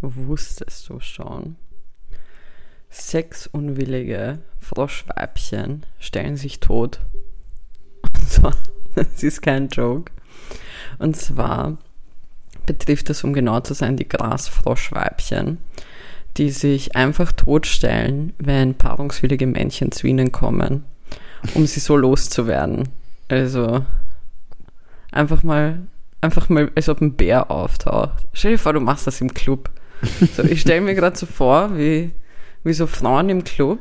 Wusstest du schon? Sexunwillige Froschweibchen stellen sich tot. Und zwar, das ist kein Joke. Und zwar betrifft es, um genau zu sein, die Grasfroschweibchen, die sich einfach totstellen, wenn paarungswillige Männchen zu ihnen kommen, um sie so loszuwerden. Also einfach mal, einfach mal, als ob ein Bär auftaucht. Stell dir vor, du machst das im Club. So, ich stelle mir gerade so vor, wie, wie so Frauen im Club,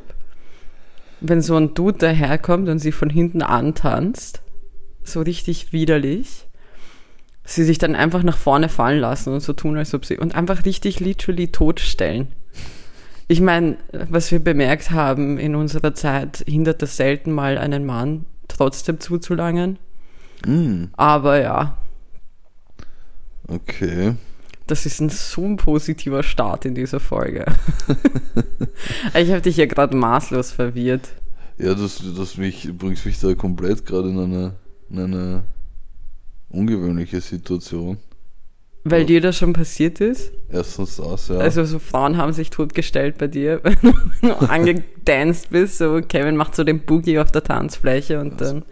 wenn so ein Dude daherkommt und sie von hinten antanzt, so richtig widerlich, sie sich dann einfach nach vorne fallen lassen und so tun, als ob sie, und einfach richtig literally totstellen. Ich meine, was wir bemerkt haben in unserer Zeit, hindert das selten mal einen Mann trotzdem zuzulangen. Mm, Aber ja, okay. Das ist ein so ein positiver Start in dieser Folge. ich habe dich ja gerade maßlos verwirrt. Ja, das, das mich, bringst mich da komplett gerade in eine, in eine ungewöhnliche Situation. Weil Ja. dir das schon passiert ist? Erstens das, ja. Also so Frauen haben sich totgestellt bei dir, wenn du angedanced bist. So Kevin macht so den Boogie auf der Tanzfläche und dann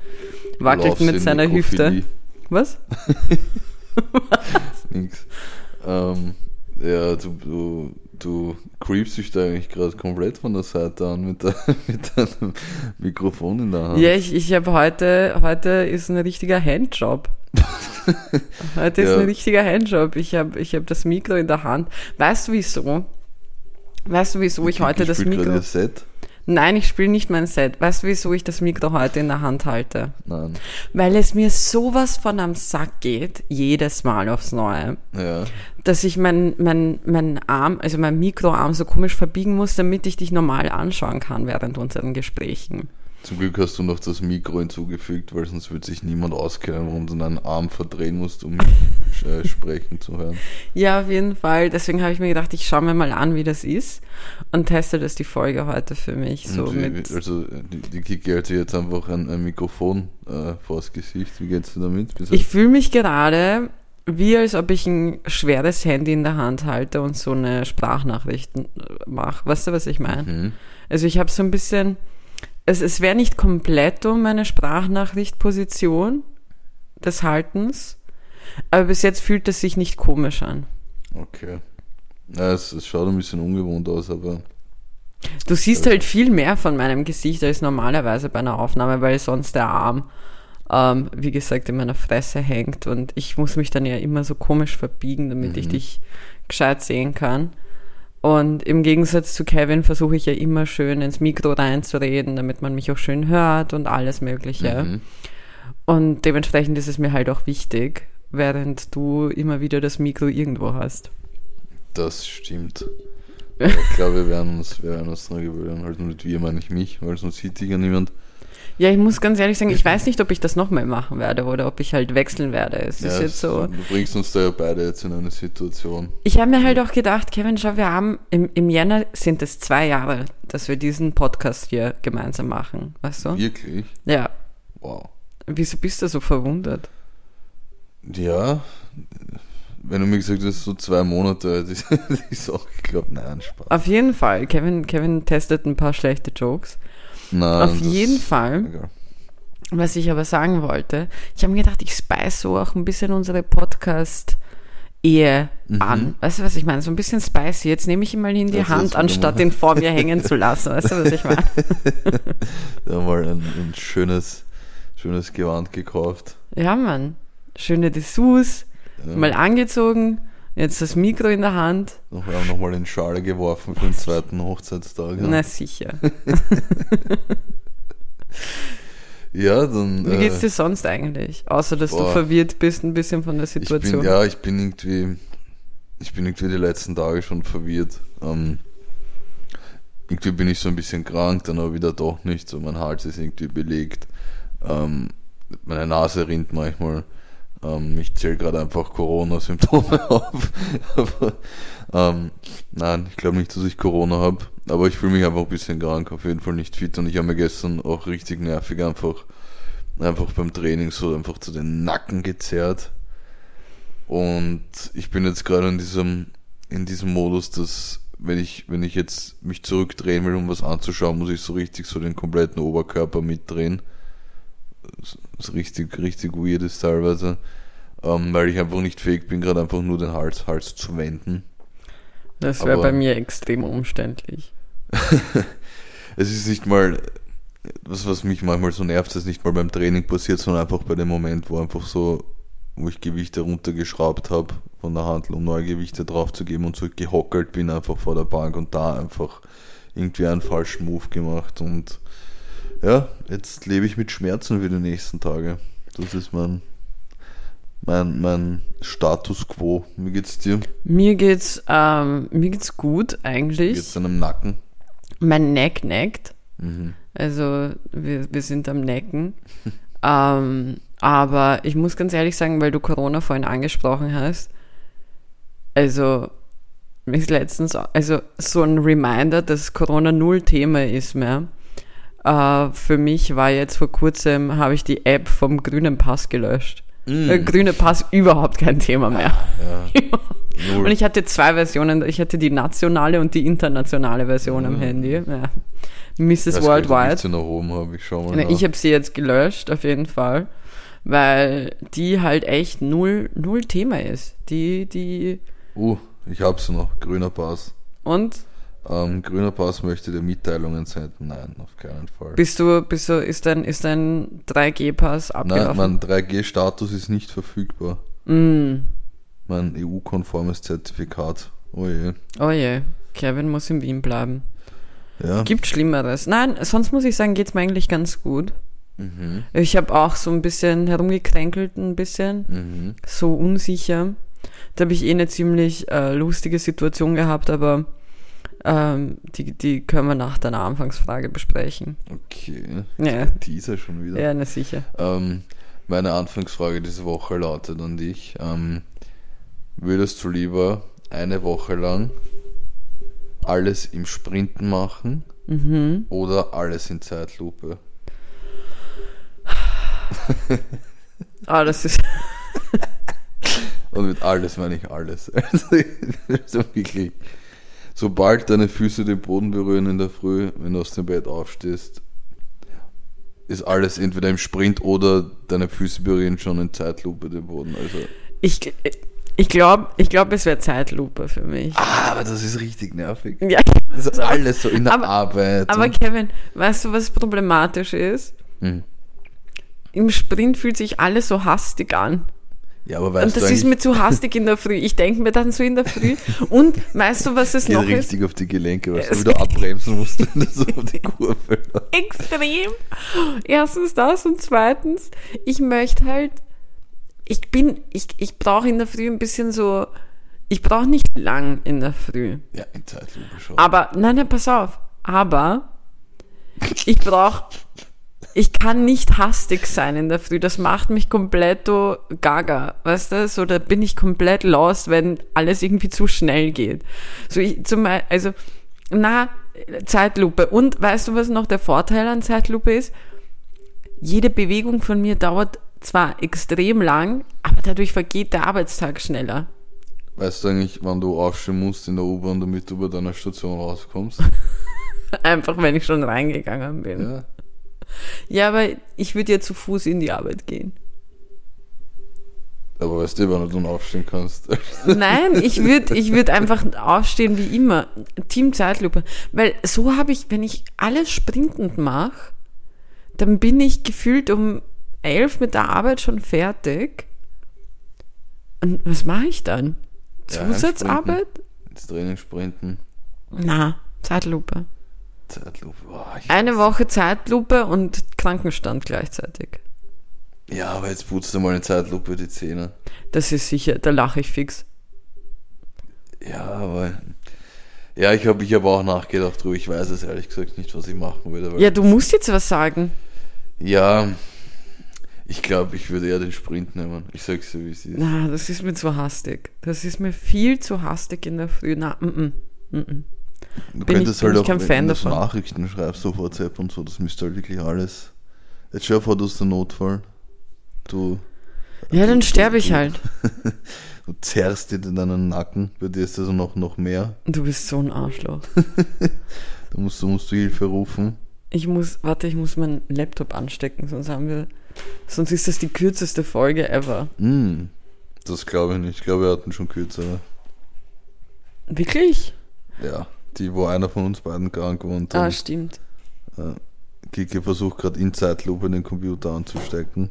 wackelt mit seiner Hüfte. Nekrophilie, Was? Nix. Ähm, ja, du, du, du creepst dich da eigentlich gerade komplett von der Seite an mit, der, mit deinem Mikrofon in der Hand. Ja, ich, ich habe heute, heute ist ein richtiger Handjob. heute ist Ja. ein richtiger Handjob. Ich habe ich hab das Mikro in der Hand. Weißt du wieso? Weißt du, wieso ich heute das Mikro... Set? Nein, ich spiele nicht mein Set. Weißt du, wieso ich das Mikro heute in der Hand halte? Nein. Weil es mir sowas von am Sack geht, jedes Mal aufs Neue, Ja. dass ich mein, mein, mein Arm, also mein Mikroarm so komisch verbiegen muss, damit ich dich normal anschauen kann während unseren Gesprächen. Zum Glück hast du noch das Mikro hinzugefügt, weil sonst würde sich niemand auskennen, warum du deinen Arm verdrehen musst, um mich äh, sprechen zu hören. Ja, auf jeden Fall. Deswegen habe ich mir gedacht, ich schaue mir mal an, wie das ist und teste das die Folge heute für mich. So wie, mit, also die, die Kiki hält sich jetzt einfach ein, ein Mikrofon äh, vors Gesicht. Wie geht's dir damit? Bis ich fühle mich gerade wie als ob ich ein schweres Handy in der Hand halte und so eine Sprachnachricht mache. Weißt du, was ich meine? Mhm. Also ich habe so ein bisschen, es, es wäre nicht komplett um meine Sprachnachrichtposition des Haltens, aber bis jetzt fühlt es sich nicht komisch an. Okay. Ja, es, es schaut ein bisschen ungewohnt aus, aber Du siehst halt viel mehr von meinem Gesicht als normalerweise bei einer Aufnahme, weil sonst der Arm, ähm, wie gesagt, in meiner Fresse hängt und ich muss mich dann ja immer so komisch verbiegen, damit ich Mhm. dich gescheit sehen kann. Und im Gegensatz zu Kevin versuche ich ja immer schön ins Mikro reinzureden, damit man mich auch schön hört und alles Mögliche. mhm. Und dementsprechend ist es mir halt auch wichtig, während du immer wieder das Mikro irgendwo hast. das stimmt. Ich glaube, wir werden uns, wir werden uns dran gewöhnen. Halt mit wir meine ich mich, weil sonst sieht dich ja niemand. Ja, ich muss ganz ehrlich sagen, ich weiß nicht, ob ich das nochmal machen werde oder ob ich halt wechseln werde. Es Ja, ist jetzt es- so. Du bringst uns da ja beide jetzt in eine Situation. Ich habe mir halt auch gedacht, Kevin, schau, wir haben im, im Jänner sind es zwei Jahre, dass wir diesen Podcast hier gemeinsam machen. Weißt du? Wirklich? Ja. Wow. Wieso bist du so verwundert? Ja, wenn du mir gesagt hast, so zwei Monate, hätte ich, hätte ich auch geglaubt, nein, Spaß. Auf jeden Fall. Kevin, Kevin testet ein paar schlechte Jokes. Nein, Auf jeden Fall. Egal. Was ich aber sagen wollte, ich habe mir gedacht, ich spice so auch ein bisschen unsere Podcast-Ehe Mhm. an. Weißt du, was ich meine? So ein bisschen spicy. Jetzt nehme ich ihn mal in die Das Hand, anstatt ihn vor mir hängen zu lassen. Weißt du, was ich meine? Da mal ein, ein schönes, schönes Gewand gekauft. Ja, Mann. Schöne Dessous, Ja. mal angezogen, jetzt das Mikro in der Hand. Noch, wir haben nochmal in Schale geworfen für den zweiten Hochzeitstag. Ja, Na sicher. ja dann. Wie geht's äh, dir sonst eigentlich? Außer, dass du boah. verwirrt bist ein bisschen von der ich bin, Situation. Ja, ich bin irgendwie. Ich bin irgendwie die letzten Tage schon verwirrt. Ähm, irgendwie bin ich so ein bisschen krank, dann aber wieder doch nicht. So mein Hals ist irgendwie belegt. Ähm, meine Nase rinnt manchmal. Ähm, ich zähle gerade einfach Corona-Symptome auf. aber, ähm, nein, ich glaube nicht, dass ich Corona habe. Aber ich fühle mich einfach ein bisschen krank, auf jeden Fall nicht fit. Und ich habe mir gestern auch richtig nervig einfach, einfach beim Training so einfach zu den Nacken gezerrt. Und ich bin jetzt gerade in diesem, in diesem Modus, dass wenn ich, wenn ich jetzt mich zurückdrehen will, um was anzuschauen, muss ich so richtig so den kompletten Oberkörper mitdrehen. Das richtig, richtig weird ist teilweise. Ähm, weil ich einfach nicht fähig bin, gerade einfach nur den Hals, Hals zu wenden. Das wäre bei mir extrem umständlich. es ist nicht mal, was, was mich manchmal so nervt, ist nicht mal beim Training passiert, sondern einfach bei dem Moment, wo einfach so, wo ich Gewichte runtergeschraubt habe von der Handel, um neue Gewichte draufzugeben und so gehockelt bin einfach vor der Bank und da einfach irgendwie einen falschen Move gemacht und ja, jetzt lebe ich mit Schmerzen für die nächsten Tage. Das ist mein, mein, mein Status quo. Wie geht's dir? Mir geht's, ähm, mir geht's gut eigentlich. Wie geht's deinem Nacken? Mein Neck neckt. Mhm. Also wir, wir sind am Necken. ähm, aber ich muss ganz ehrlich sagen, weil du Corona vorhin angesprochen hast, also ist letztens, also so ein Reminder, dass Corona null Thema ist mehr. Uh, für mich war jetzt vor kurzem, habe ich die App vom grünen Pass gelöscht. Mm. Der grüne Pass überhaupt kein Thema mehr. Ja. und ich hatte zwei Versionen. Ich hatte die nationale und die internationale Version mm. am Handy. Ja. Mrs. Worldwide. Ich, hab. ich, schau mal ich habe sie jetzt gelöscht, auf jeden Fall. Weil die halt echt null, null Thema ist. Die, die Uh, ich hab's noch. Grüner Pass. Und? Ähm, grüner Pass möchte dir Mitteilungen senden. Nein, auf keinen Fall. Bist du, bist du, ist dein, ist dein 3G-Pass abgelaufen? Nein, mein 3G-Status ist nicht verfügbar. Mm. Mein EU-konformes Zertifikat. Oh je. Oh je. Kevin muss in Wien bleiben. Ja. Gibt Schlimmeres. Nein, sonst muss ich sagen, geht's mir eigentlich ganz gut. Mhm. Ich habe auch so ein bisschen herumgekränkelt, ein bisschen. Mhm. So unsicher. Da habe ich eh eine ziemlich äh, lustige Situation gehabt, aber ähm, die, die können wir nach deiner Anfangsfrage besprechen. Okay. Ja. Teaser schon wieder. Ja, na sicher. Ähm, meine Anfangsfrage diese Woche lautet an dich. Ähm, würdest du lieber eine Woche lang alles im Sprinten machen mhm. oder alles in Zeitlupe? ah, das ist. Und mit alles meine ich alles. Also, wirklich. Sobald deine Füße den Boden berühren in der Früh, wenn du aus dem Bett aufstehst, ist alles entweder im Sprint oder deine Füße berühren schon in Zeitlupe den Boden. Also ich ich glaube, ich glaub, es wäre Zeitlupe für mich. Ah, aber das ist richtig nervig. Ja, das ist alles so in der aber, Arbeit. Aber Kevin, weißt du, was problematisch ist? Hm. Im Sprint fühlt sich alles so hastig an. Ja, aber weißt und das ist mir zu hastig in der Früh. Ich denke mir dann so in der Früh. Und weißt du, was es Geht noch richtig ist? richtig auf die Gelenke, weil du wieder abbremsen musst, wenn du so auf die Kurve Extrem. Erstens das und zweitens, ich möchte halt, ich bin, ich, ich brauche in der Früh ein bisschen so, ich brauche nicht lang in der Früh. Ja, in Zeitlupe schon. Aber, nein, nein, pass auf. Aber ich brauche ich kann nicht hastig sein in der Früh. Das macht mich komplett gaga. Weißt du? So, da bin ich komplett lost, wenn alles irgendwie zu schnell geht. So, ich, zum, also, na, Zeitlupe. Und weißt du, was noch der Vorteil an Zeitlupe ist? Jede Bewegung von mir dauert zwar extrem lang, aber dadurch vergeht der Arbeitstag schneller. Weißt du eigentlich, wann du aufstehen musst in der U-Bahn, damit du bei deiner Station rauskommst? Einfach, wenn ich schon reingegangen bin. Ja. Ja, aber ich würde ja zu Fuß in die Arbeit gehen. Aber weißt du, wann du dann aufstehen kannst? Nein, ich würde ich würd einfach aufstehen wie immer. Team Zeitlupe. Weil so habe ich, wenn ich alles sprintend mache, dann bin ich gefühlt um elf mit der Arbeit schon fertig. Und was mache ich dann? Zusatzarbeit? Ja, ins Training sprinten. Na, Zeitlupe. Zeitlupe. Boah, Eine Woche Zeitlupe und Krankenstand gleichzeitig. Ja, aber jetzt putzt du mal in Zeitlupe die Zähne. Das ist sicher, da lache ich fix. Ja, aber. Ja, ich habe ich hab auch nachgedacht drüber. Ich weiß es ehrlich gesagt nicht, was ich machen würde. Ja, du musst jetzt was sagen. Ja, ich glaube, ich würde eher den Sprint nehmen. Ich sag's dir, wie es ist. Na, das ist mir zu hastig. Das ist mir viel zu hastig in der Früh. Na, mm, -mm, mm, mm. Du bin könntest ich, halt auch, wenn Fan du davon. Nachrichten schreibst auf WhatsApp und so, das müsste halt wirklich alles. Jetzt schau vor, du hast einen Notfall. Du. Ja, dann sterbe ich halt. Du zerrst dir in deinen Nacken, bei dir ist das noch, noch mehr. Du bist so ein Arschloch. Da musst, du musst du Hilfe rufen. Ich muss, warte, ich muss meinen Laptop anstecken, sonst haben wir, sonst ist das die kürzeste Folge ever. Hm, das glaube ich nicht. Ich glaube, wir hatten schon kürzere. Wirklich? Ja, die, wo einer von uns beiden krank war und Ah, stimmt. äh, Kiki versucht gerade in Zeitlupe den Computer anzustecken.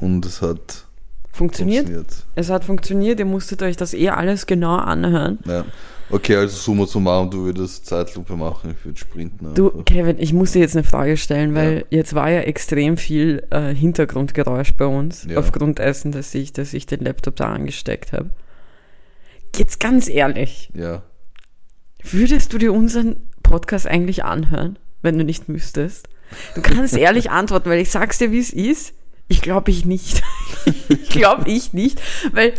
Und es hat Funktioniert? funktioniert. Es hat funktioniert, ihr musstet euch das eh alles genau anhören. Ja. Okay, also summa summarum, du würdest Zeitlupe machen, ich würde sprinten. Du, einfach. Kevin, ich muss dir jetzt eine Frage stellen, weil jetzt war ja extrem viel äh, Hintergrundgeräusch bei uns, Ja. aufgrund dessen, dass ich, dass ich den Laptop da angesteckt habe. Jetzt ganz ehrlich, Ja. Würdest du dir unseren Podcast eigentlich anhören, wenn du nicht müsstest? Du kannst ehrlich antworten, weil ich sag's dir, wie es ist. Ich glaube ich nicht. ich glaube ich nicht, weil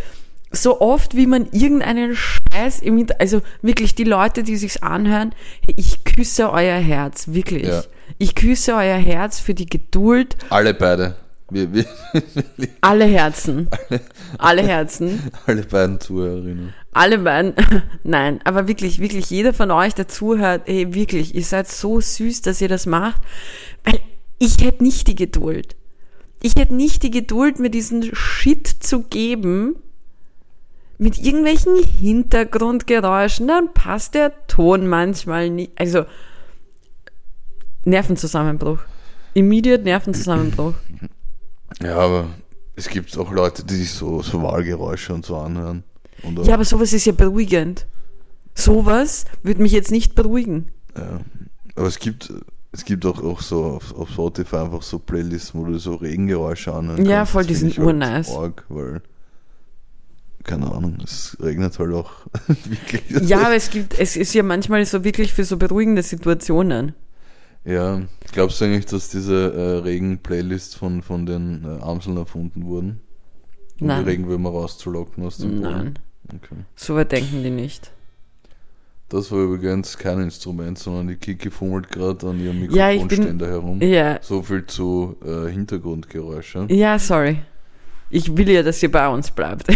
so oft wie man irgendeinen Scheiß im Inter also wirklich die Leute, die sich's anhören, ich küsse euer Herz, wirklich. Ja. Ich küsse euer Herz für die Geduld, Alle beide. Wir, wir, alle Herzen. Alle Herzen. alle beiden Zuhörerinnen. Alle beiden, nein, aber wirklich, wirklich jeder von euch, der zuhört, ey, wirklich, ihr seid so süß, dass ihr das macht, weil ich hätte nicht die Geduld. Ich hätte nicht die Geduld, mir diesen Shit zu geben, mit irgendwelchen Hintergrundgeräuschen, dann passt der Ton manchmal nicht, also, Nervenzusammenbruch. Immediate Nervenzusammenbruch. Ja, aber es gibt auch Leute, die sich so, so Wahlgeräusche und so anhören. Und Ja, aber sowas ist ja beruhigend. Sowas würde mich jetzt nicht beruhigen. ja. aber es gibt, es gibt auch, auch so auf, auf Spotify einfach so Playlists, wo du so Regengeräusche anhören Ja, voll, die sind halt urnice. Arg, weil, keine Ahnung, es regnet halt auch wirklich. Ja, aber es gibt, es ist ja manchmal so wirklich für so beruhigende Situationen. Ja, glaubst du eigentlich, dass diese äh, Regen-Playlists von, von den äh, Amseln erfunden wurden? Um Nein. die Regenwürmer rauszulocken aus dem Boden? Okay. so weit denken die nicht. Das war übrigens kein Instrument, sondern die Kiki fummelt gerade an ihrem Ja, Mikrofonständer herum. Ja, So viel zu äh, Hintergrundgeräusche. ja, sorry. Ich will ja, dass ihr bei uns bleibt.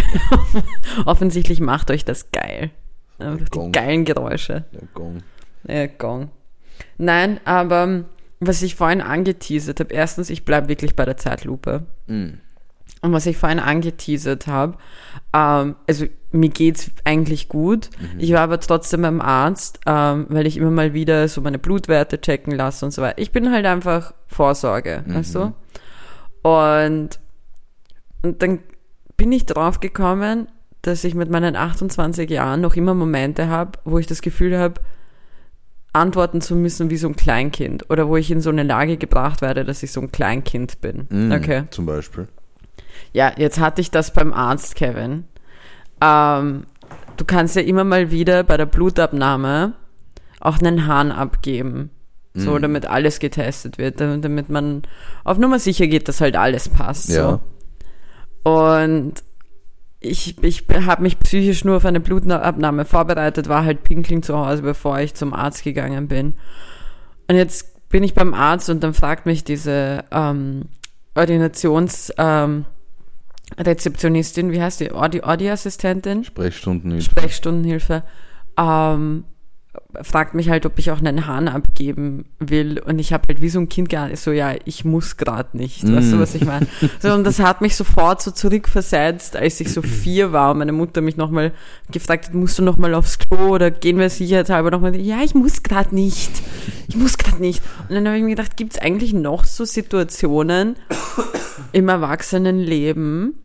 Offensichtlich macht euch das geil. Einfach die geilen Geräusche. Der Gong. Ja, Gong. Nein, aber ähm, was ich vorhin angeteasert habe, erstens, ich bleibe wirklich bei der Zeitlupe. Mm. Und was ich vorhin angeteasert habe, ähm, also mir geht's eigentlich gut. Ich war aber trotzdem beim Arzt, ähm, weil ich immer mal wieder so meine Blutwerte checken lasse und so weiter. Ich bin halt einfach Vorsorge, weißt du? Und, und dann bin ich drauf gekommen, dass ich mit meinen 28 Jahren noch immer Momente habe, wo ich das Gefühl habe, antworten zu müssen wie so ein Kleinkind oder wo ich in so eine Lage gebracht werde, dass ich so ein Kleinkind bin. Mm, Okay. Zum Beispiel. Ja, jetzt hatte ich das beim Arzt, Kevin. Ähm, du kannst ja immer mal wieder bei der Blutabnahme auch einen Hahn abgeben. So, Mhm. damit alles getestet wird, damit damit man auf Nummer sicher geht, dass halt alles passt. Ja. So. Und ich, ich habe mich psychisch nur auf eine Blutabnahme vorbereitet, war halt pinkeln zu Hause, bevor ich zum Arzt gegangen bin. Und jetzt bin ich beim Arzt und dann fragt mich diese ähm, Ordinations ähm, Rezeptionistin, wie heißt die? Audi, Audi-Assistentin? Sprechstunden Sprechstundenhilfe, ähm, fragt mich halt, ob ich auch einen Hahn abgeben will. Und ich habe halt wie so ein Kind gar so, ja, ich muss gerade nicht. Weißt du, Mm. was ich meine? So, und das hat mich sofort so zurückversetzt, als ich so vier war und meine Mutter mich nochmal gefragt hat, musst du nochmal aufs Klo oder gehen wir sicherheitshalber nochmal? Ja, ich muss gerade nicht. Ich muss gerade nicht. Und dann habe ich mir gedacht, gibt es eigentlich noch so Situationen im Erwachsenenleben,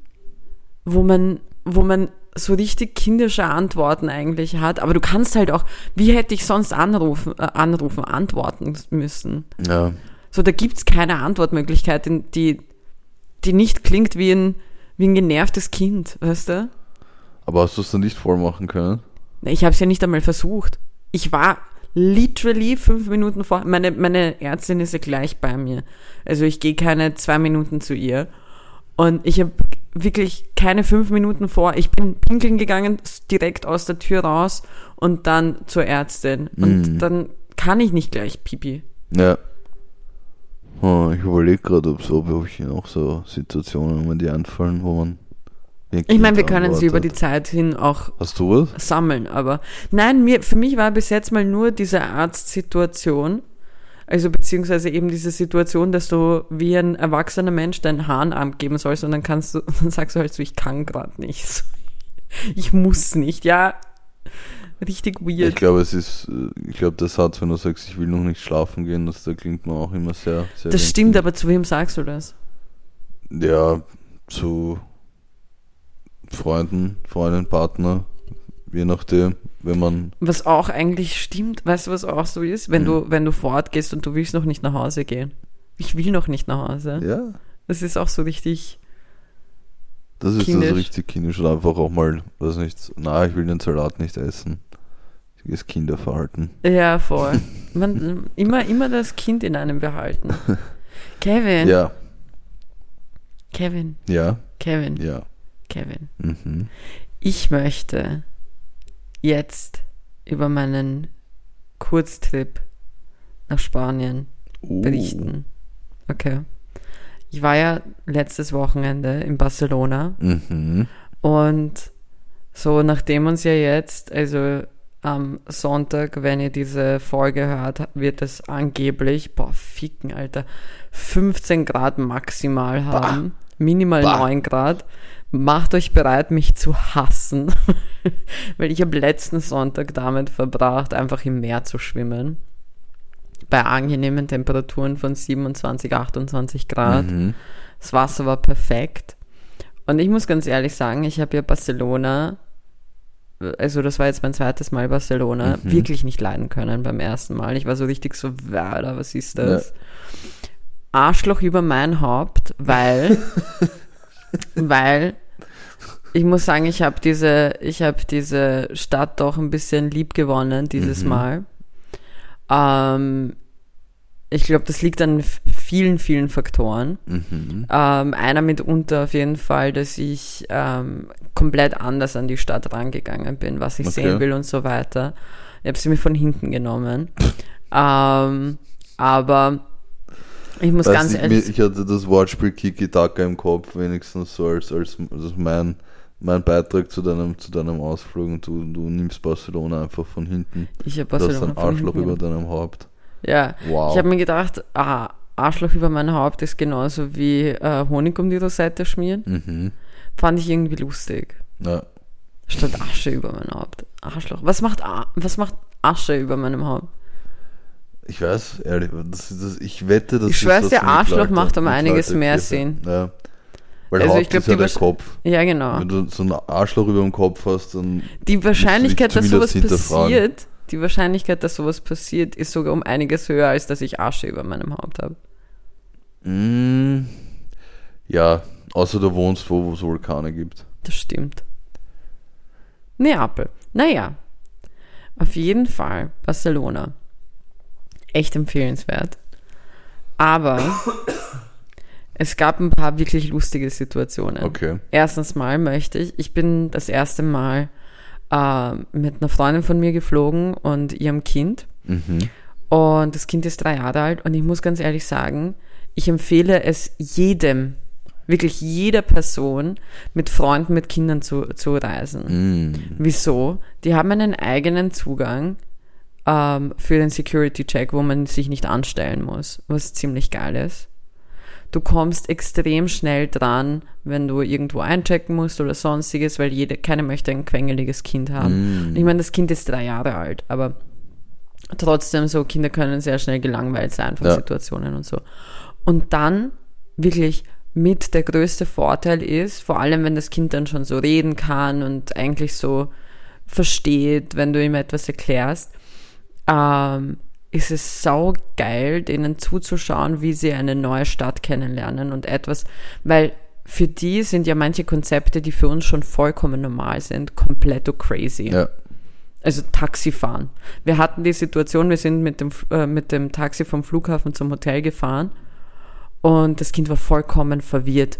wo man, wo man so richtig kindische Antworten eigentlich hat, aber du kannst halt auch, wie hätte ich sonst anrufen, äh, anrufen, antworten müssen? Ja. So, da gibt's keine Antwortmöglichkeit, die- die, nicht klingt wie ein, wie ein genervtes Kind, weißt du? Aber hast du es dann nicht voll machen können? Ich habe es ja nicht einmal versucht. Ich war literally fünf Minuten vor. Meine, meine Ärztin ist ja gleich bei mir. Also ich gehe keine zwei Minuten zu ihr. Und ich habe wirklich keine fünf Minuten vor. Ich bin pinkeln gegangen, direkt aus der Tür raus und dann zur Ärztin. Und Mhm. dann kann ich nicht gleich Pipi. Ja. Oh, ich überlege gerade, ob so, ob ich noch so Situationen, wenn die einfallen, wo man. Ich meine, wir können sie über die. Zeit hin auch Hast du was? sammeln, aber nein, mir, für mich war bis jetzt mal nur diese Arztsituation, also beziehungsweise eben diese Situation, dass du wie ein erwachsener Mensch deinen Hahn abgeben sollst und dann kannst du, dann sagst du halt so, ich kann gerade nicht. Ich muss nicht, ja. Richtig Ich weird. glaube, es ist, äh, ich glaube, der Satz, wenn du sagst, ich will noch nicht schlafen gehen, das, da klingt man auch immer sehr, sehr. Das stimmt, winzig. aber zu wem sagst du das? Ja, zu Freunden, Freundin, Partner, je nachdem, wenn man. Was auch eigentlich stimmt, weißt du, was auch so ist? Wenn Hm. du, wenn du fortgehst und du willst noch nicht nach Hause gehen. Ich will noch nicht nach Hause. Ja, Das ist auch so richtig. das ist Kindisch. das richtig kindisch oder einfach auch mal, weiß nicht, na, ich will den Salat nicht essen. Das Kinderverhalten. Ja, voll. Man, immer, immer das Kind in einem behalten. Kevin, Ja, Kevin, ja, Kevin, ja. Kevin. Mhm. Ich möchte jetzt über meinen Kurztrip nach Spanien Uh, berichten. Okay. Ich war ja letztes Wochenende in Barcelona Mhm. und so nachdem uns ja jetzt, also am Sonntag, wenn ihr diese Folge hört, wird es angeblich, boah, ficken, Alter, 15 Grad maximal haben, minimal Bah. 9 Grad. Macht euch bereit, mich zu hassen, weil ich habe letzten Sonntag damit verbracht, einfach im Meer zu schwimmen. Bei angenehmen Temperaturen von 27, 28 Grad. Mhm. Das Wasser war perfekt. Und ich muss ganz ehrlich sagen, ich habe ja Barcelona, also das war jetzt mein zweites Mal Barcelona, Mhm. wirklich nicht leiden können beim ersten Mal. Ich war so richtig so, Werder, was ist das? Arschloch über mein Haupt, weil, weil ich muss sagen, ich habe diese, ich habe diese Stadt doch ein bisschen lieb gewonnen dieses Mhm. Mal. Ähm, ich glaube, das liegt an vielen, vielen Faktoren. Mhm. Ähm, einer mitunter auf jeden Fall, dass ich ähm, komplett anders an die Stadt rangegangen bin, was ich Okay. sehen will und so weiter. Ich habe sie mir von hinten genommen. ähm, aber ich muss Weiß ganz ehrlich mir- ich hatte das Wortspiel Kiki Taka im Kopf, wenigstens so als, als, als mein, mein Beitrag zu deinem, zu deinem Ausflug und du, du nimmst Barcelona einfach von hinten. ich habe Du hast Barcelona ein Arschloch über deinem Haupt. Ja, Wow. ich habe mir gedacht, ah, Arschloch über mein Haupt ist genauso wie äh, Honig um die Rosette schmieren. mhm. Fand ich irgendwie lustig. Ja. Statt Asche über mein Haupt. Arschloch. Was macht, was macht Asche über meinem Haupt? Ich weiß, ehrlich, das, das, ich wette, dass Ich schwör's das dir, mit Arschloch macht um einiges mehr Sinn. Ja. Weil Also ich glaub, ist ja der Kopf. Ja, genau. Wenn du so ein Arschloch über dem Kopf hast, dann Die Wahrscheinlichkeit, dass sowas passiert, die Wahrscheinlichkeit, dass sowas passiert, ist sogar um einiges höher, als dass ich Asche über meinem Haupt habe. Mm, ja, außer du wohnst wo, wo es Vulkane gibt. Das stimmt. Neapel. Naja, auf jeden Fall Barcelona. Echt empfehlenswert. Aber es gab ein paar wirklich lustige Situationen. Okay. Erstens mal möchte ich, ich bin das erste Mal äh, mit einer Freundin von mir geflogen und ihrem Kind. Mhm. Und das Kind ist drei Jahre alt und ich muss ganz ehrlich sagen, ich empfehle es jedem, wirklich jeder Person mit Freunden, mit Kindern zu, zu reisen. Mm. Wieso? Die haben einen eigenen Zugang ähm, für den Security-Check, wo man sich nicht anstellen muss, was ziemlich geil ist. Du kommst extrem schnell dran, wenn du irgendwo einchecken musst oder sonstiges, weil jede, keiner möchte ein quengeliges Kind haben. Mm. Ich meine, das Kind ist drei Jahre alt, aber trotzdem so, Kinder können sehr schnell gelangweilt sein von Ja. Situationen und so. Und dann wirklich mit der größte Vorteil ist, vor allem wenn das Kind dann schon so reden kann und eigentlich so versteht, wenn du ihm etwas erklärst, ähm, ist es sau geil, denen zuzuschauen, wie sie eine neue Stadt kennenlernen und etwas, weil für die sind ja manche Konzepte, die für uns schon vollkommen normal sind, komplett crazy. Ja. Also Taxifahren. Wir hatten die Situation, wir sind mit dem, äh, mit dem Taxi vom Flughafen zum Hotel gefahren und das Kind war vollkommen verwirrt.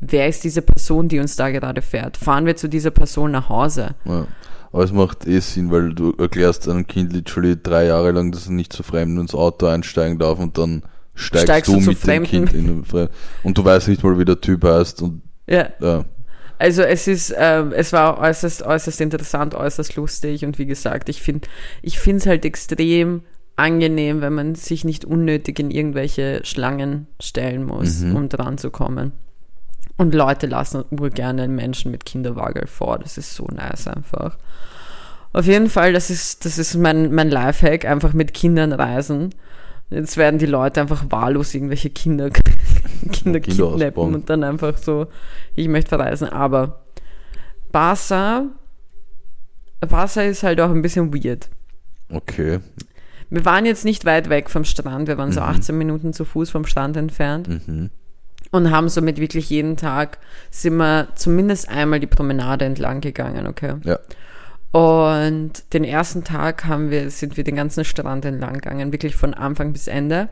Wer ist diese Person, die uns da gerade fährt? Fahren wir zu dieser Person nach Hause? Ja. Aber es macht eh Sinn, weil du erklärst einem Kind literally drei Jahre lang, dass er nicht zu Fremden ins Auto einsteigen darf und dann steigst, Steigst du du mit dem Fremden Kind in den Fre und du weißt nicht mal, wie der Typ heißt und Ja, ja. also es ist, ähm, es war äußerst, äußerst interessant, äußerst lustig und wie gesagt, ich finde, ich finde es halt extrem angenehm, wenn man sich nicht unnötig in irgendwelche Schlangen stellen muss, Mhm. um dran zu kommen. Und Leute lassen urgerne Menschen mit Kinderwagel vor. Das ist so nice einfach. Auf jeden Fall, das ist, das ist mein, mein Lifehack, einfach mit Kindern reisen. Jetzt werden die Leute einfach wahllos irgendwelche Kinder, Kinder Kinder kidnappen ausbauen. und dann einfach so, ich möchte verreisen. Aber Barca, Barca ist halt auch ein bisschen weird. Okay. Wir waren jetzt nicht weit weg vom Strand, wir waren so Mhm. 18 Minuten zu Fuß vom Strand entfernt Mhm. Und haben somit wirklich jeden Tag, sind wir zumindest einmal die Promenade entlang gegangen, okay? Ja. Und den ersten Tag haben wir, sind wir den ganzen Strand entlang gegangen, wirklich von Anfang bis Ende.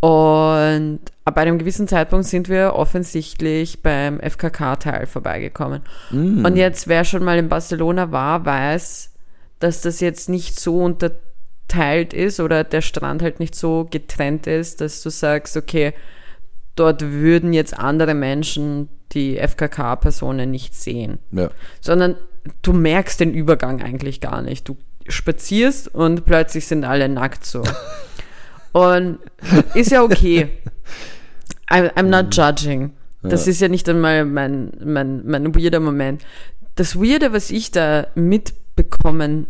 Und ab einem gewissen Zeitpunkt sind wir offensichtlich beim FKK-Teil vorbeigekommen. Mhm. Und jetzt, wer schon mal in Barcelona war, weiß, dass das jetzt nicht so unterteilt ist oder der Strand halt nicht so getrennt ist, dass du sagst, okay, dort würden jetzt andere Menschen die FKK-Personen nicht sehen Ja. sondern du merkst den Übergang eigentlich gar nicht. Du spazierst und plötzlich sind alle nackt so. Und ist ja okay. I, I'm not judging. Das Ja. ist ja nicht einmal mein, mein, mein weirder Moment. Das Weirde, was ich da mitbekommen,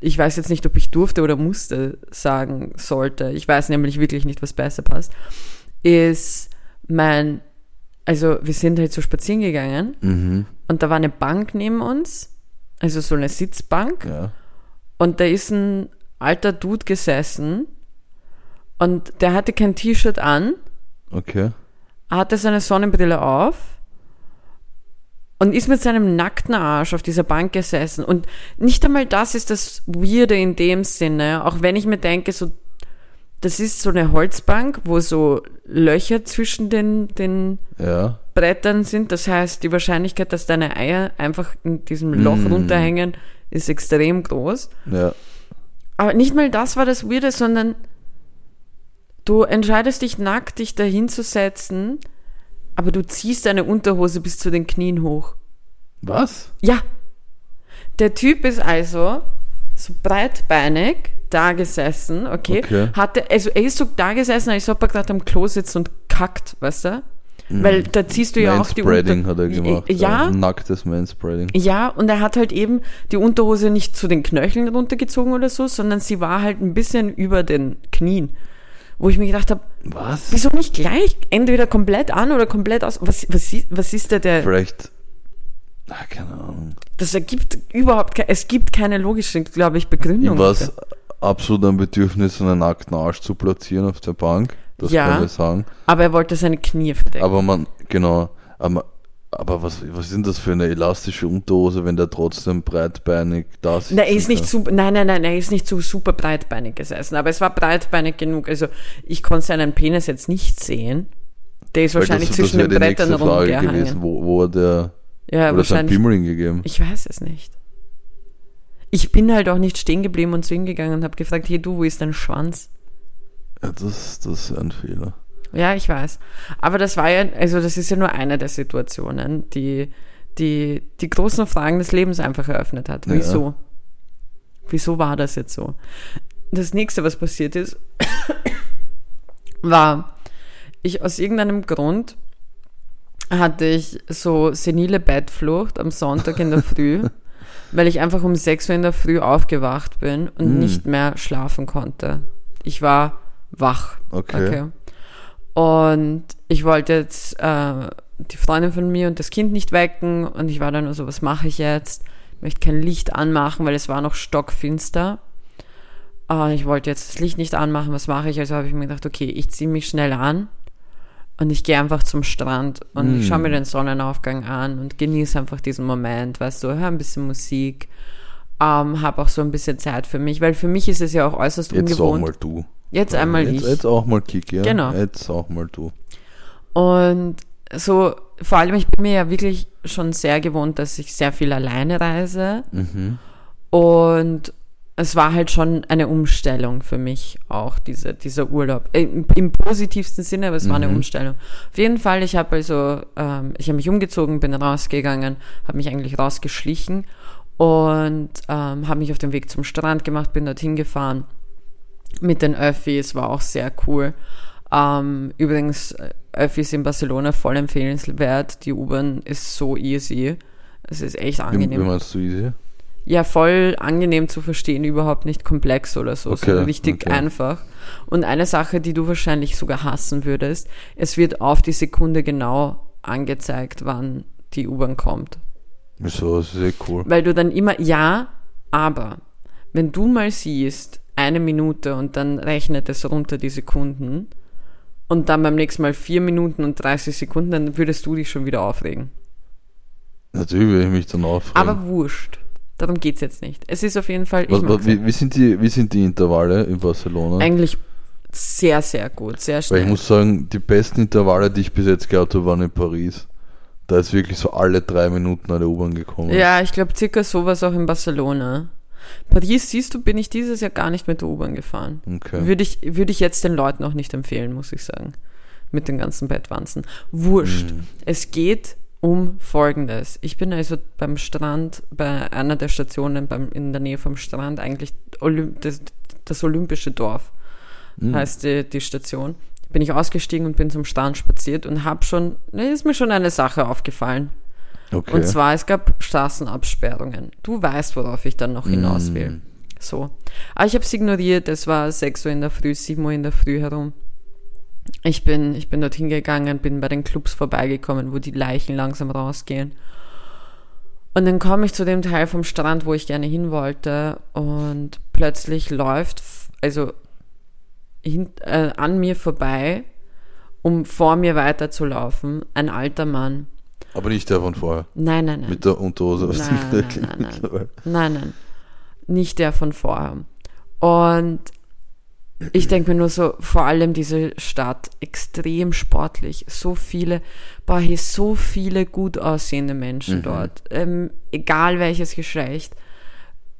ich weiß jetzt nicht, ob ich durfte oder musste sagen sollte, ich weiß nämlich wirklich nicht, was besser passt, ist mein, also wir sind halt so spazieren gegangen Mhm. und da war eine Bank neben uns, also so eine Sitzbank. Ja. Und da ist ein alter Dude gesessen und der hatte kein T-Shirt an, Okay. hatte seine Sonnenbrille auf und ist mit seinem nackten Arsch auf dieser Bank gesessen. Und nicht einmal das ist das Weirde in dem Sinne, auch wenn ich mir denke, so, das ist so eine Holzbank, wo so Löcher zwischen den, den Ja. Brettern sind. Das heißt, die Wahrscheinlichkeit, dass deine Eier einfach in diesem Loch Mm. runterhängen, ist extrem groß. Ja. Aber nicht mal das war das Weirde, sondern du entscheidest dich nackt, dich dahin zu setzen, aber du ziehst deine Unterhose bis zu den Knien hoch. Was? Ja. Der Typ ist also so breitbeinig da gesessen, okay? Okay. Hatte, also er ist so da gesessen, als ob er gerade am Klo sitzt und kackt, weißt du? Weil da ziehst du ja auch die Manspreading hat er gemacht. Ja, Nacktes Manspreading. ja, und er hat halt eben die Unterhose nicht zu den Knöcheln runtergezogen oder so, sondern sie war halt ein bisschen über den Knien. Wo ich mir gedacht habe, Was? wieso nicht gleich? Entweder komplett an oder komplett aus. Was, was, ist- was ist da der. Vielleicht. Ah, keine Ahnung. Das ergibt überhaupt keine, es gibt keine logische, glaube ich, Begründung. War dafür. Absolut ein Bedürfnis, einen nackten Arsch zu platzieren auf der Bank. Das Ja. kann ich sagen. Aber er wollte seine Knie verdecken. Aber man, genau. Aber, aber was, was ist denn das für eine elastische Unterhose, wenn der trotzdem breitbeinig da sitzt? Na, er ist nicht super, nein, nein, nein, er ist nicht so super breitbeinig gesessen, aber es war breitbeinig genug. Also ich konnte seinen Penis jetzt nicht sehen. Der ist wahrscheinlich zwischen den wäre die Brettern rumgehangen. gewesen. Wo, wo hat der, Ja, oder sein. Pimmel hingegeben? Ich weiß es nicht. Ich bin halt auch nicht stehen geblieben und zu ihm gegangen und habe gefragt, hey du, wo ist dein Schwanz? Ja, das, das ist ein Fehler. Ja, ich weiß. Aber das war ja, also das ist ja nur eine der Situationen, die die, die großen Fragen des Lebens einfach eröffnet hat. Ja. Wieso? Wieso war das jetzt so? Das nächste, was passiert ist, war, ich aus irgendeinem Grund hatte ich so senile Bettflucht am Sonntag in der Früh, weil ich einfach um 6 Uhr in der Früh aufgewacht bin und Hm. nicht mehr schlafen konnte. Ich war wach. Okay. Okay. Und ich wollte jetzt äh, die Freundin von mir und das Kind nicht wecken und ich war dann nur so, was mache ich jetzt? Ich möchte kein Licht anmachen, weil es war noch stockfinster. Äh, ich wollte jetzt das Licht nicht anmachen, was mache ich? Also habe ich mir gedacht, okay, ich ziehe mich schnell an und ich gehe einfach zum Strand und ich schaue mir den Sonnenaufgang an und genieße einfach diesen Moment, weißt du, höre ein bisschen Musik, ähm, habe auch so ein bisschen Zeit für mich, weil für mich ist es ja auch äußerst Jetzt auch ungewohnt. mal du. Jetzt einmal jetzt, ich. Jetzt auch mal Kiki, ja? Genau. Jetzt auch mal du. Und so, vor allem, ich bin mir ja wirklich schon sehr gewohnt, dass ich sehr viel alleine reise. Mhm. Und es war halt schon eine Umstellung für mich auch, diese, dieser Urlaub. Äh, im, Im positivsten Sinne, aber es war eine Mhm. Umstellung. Auf jeden Fall, ich habe also, ähm, ich habe mich umgezogen, bin rausgegangen, habe mich eigentlich rausgeschlichen und ähm, habe mich auf den Weg zum Strand gemacht, bin dorthin gefahren mit den Öffis, war auch sehr cool. Ähm, übrigens, äh, Öffis in Barcelona voll empfehlenswert. Die U-Bahn ist so easy. Es ist echt Wie, angenehm. wie meinst du easy? Ja, voll angenehm zu verstehen, überhaupt nicht komplex oder so, Okay, sondern richtig okay. einfach. Und eine Sache, die du wahrscheinlich sogar hassen würdest, es wird auf die Sekunde genau angezeigt, wann die U-Bahn kommt. Wieso? Das ist eh cool. Weil du dann immer, ja, aber wenn du mal siehst, eine Minute und dann rechnet es runter die Sekunden und dann beim nächsten Mal vier Minuten und 30 Sekunden, dann würdest du dich schon wieder aufregen. Natürlich will ich mich dann aufregen. Aber wurscht. Darum geht's jetzt nicht. Es ist auf jeden Fall, was, was, wie, wie, sind die, wie sind die Intervalle in Barcelona? eigentlich sehr, sehr gut, sehr Weil schnell. ich muss sagen, die besten Intervalle, die ich bis jetzt gehabt habe, waren in Paris. Da ist wirklich so alle drei Minuten eine U-Bahn gekommen. ja, ich glaube circa sowas auch in Barcelona. Paris, siehst du, bin ich dieses Jahr gar nicht mit der U-Bahn gefahren. Okay. Würde ich, würde ich jetzt den Leuten auch nicht empfehlen, muss ich sagen. Mit den ganzen Bettwanzen. Wurscht. Mhm. Es geht um Folgendes. Ich bin also beim Strand, bei einer der Stationen beim, in der Nähe vom Strand, eigentlich Olymp das, das Olympische Dorf Mhm. heißt die, die Station. Bin ich ausgestiegen und bin zum Strand spaziert und habe schon, ne, ist mir schon eine Sache aufgefallen. Okay. Und zwar, es gab Straßenabsperrungen. Du weißt, worauf ich dann noch hinaus will. Mm. So. Aber ich habe es ignoriert. Es war 6 Uhr in der Früh, 7 Uhr in der Früh herum. Ich bin, ich bin dorthin gegangen, bin bei den Clubs vorbeigekommen, wo die Leichen langsam rausgehen. Und dann komme ich zu dem Teil vom Strand, wo ich gerne hin wollte. Und plötzlich läuft, also hin, äh, an mir vorbei, um vor mir weiterzulaufen, ein alter Mann. Aber nicht der von vorher. Nein, nein, nein. Mit der Unterhose. Nein, die- nein, nein, nein. Nein, nein. Nicht der von vorher. Und ich denke mir nur so, vor allem diese Stadt, extrem sportlich. So viele, boah, hier so viele gut aussehende Menschen dort. Ähm, egal welches Geschlecht.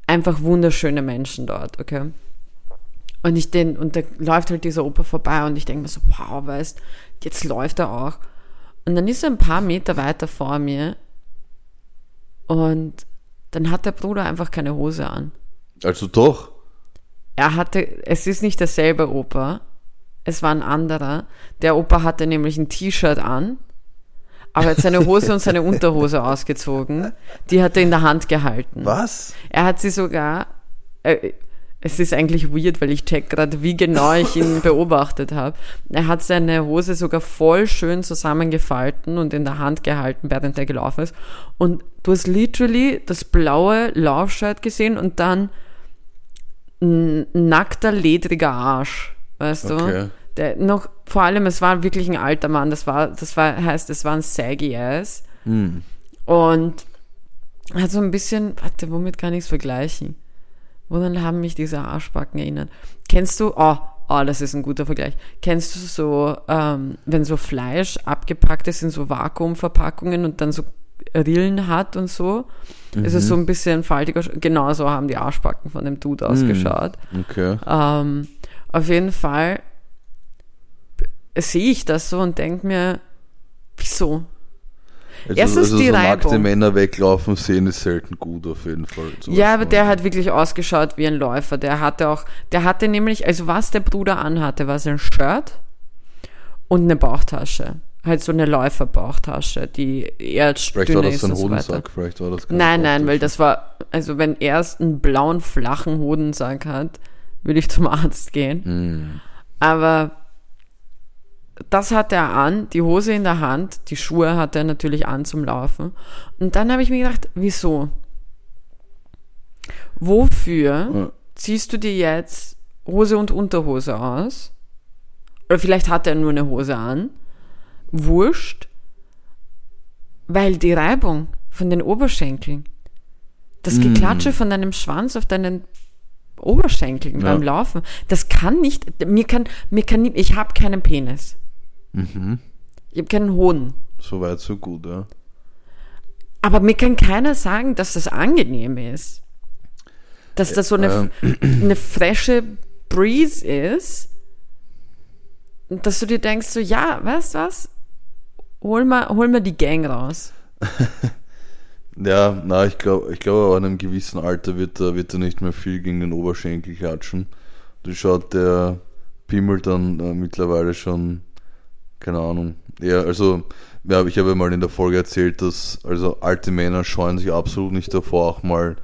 Einfach wunderschöne Menschen dort, okay? Und ich den, und da läuft halt dieser Opa vorbei und ich denke mir so, wow, weißt, jetzt läuft er auch. Und dann ist er ein paar Meter weiter vor mir und dann hat der Bruder einfach keine Hose an. Also doch. Er hatte, es ist nicht derselbe Opa, es war ein anderer. Der Opa hatte nämlich ein T-Shirt an, aber er hat seine Hose und seine Unterhose ausgezogen. Die hat er in der Hand gehalten. Was? Er hat sie sogar, äh, es ist eigentlich weird, weil ich check gerade, wie genau ich ihn beobachtet habe. Er hat seine Hose sogar voll schön zusammengefalten und in der Hand gehalten, während er gelaufen ist. Und du hast literally das blaue Laufshirt gesehen und dann nackter, ledriger Arsch. Weißt du? Okay. Der noch, vor allem, es war wirklich ein alter Mann. Das war, das war, heißt, es war ein saggy ass. Hm. Und hat so ein bisschen, warte, womit kann ich es vergleichen? Woran haben mich diese Arschbacken erinnert? Kennst du, oh, oh, das ist ein guter Vergleich. Kennst du so, ähm, wenn so Fleisch abgepackt ist in so Vakuumverpackungen und dann so Rillen hat und so? Es ist so ein bisschen faltiger, genau so haben die Arschbacken von dem Dude ausgeschaut. Okay. Ähm, auf jeden Fall sehe ich das so und denke mir, wieso? Also, Erstens also die so nackte Reibung. Männer weglaufen sehen ist selten gut auf jeden Fall. Ja, aber der hat wirklich ausgeschaut wie ein Läufer. Der hatte auch, der hatte nämlich, also was der Bruder anhatte, war sein Shirt und eine Bauchtasche. Halt so eine Läuferbauchtasche, die eher Vielleicht war dünner das ist sein und so weiter. Hodensack, vielleicht war das Nein, nein, weil das war, also wenn er einen blauen, flachen Hodensack hat, würde ich zum Arzt gehen. Hm. Aber das hatte er an, die Hose in der Hand, die Schuhe hatte er natürlich an zum Laufen. Und dann habe ich mir gedacht, wieso? Wofür Ja. ziehst du dir jetzt Hose und Unterhose aus? Oder vielleicht hat er nur eine Hose an. Wurscht. Weil die Reibung von den Oberschenkeln, das Geklatsche von deinem Schwanz auf deinen Oberschenkeln Ja. beim Laufen, das kann nicht, mir kann, mir kann ich habe keinen Penis. Mhm. Ich habe keinen Hoden. So weit, so gut, ja. Aber mir kann keiner sagen, dass das angenehm ist. dass das so eine, Ähm, eine frische Breeze ist, und dass du dir denkst, so, ja, weißt du was? Hol mal, hol mal die Gang raus. Ja, na, ich glaube, ich glaube, an einem gewissen Alter wird er, wird er nicht mehr viel gegen den Oberschenkel klatschen. Du schaut der Pimmel dann äh, mittlerweile schon, keine Ahnung. Ja, also, ja, ich habe ja mal in der Folge erzählt, dass also alte Männer scheuen sich absolut nicht davor, auch mal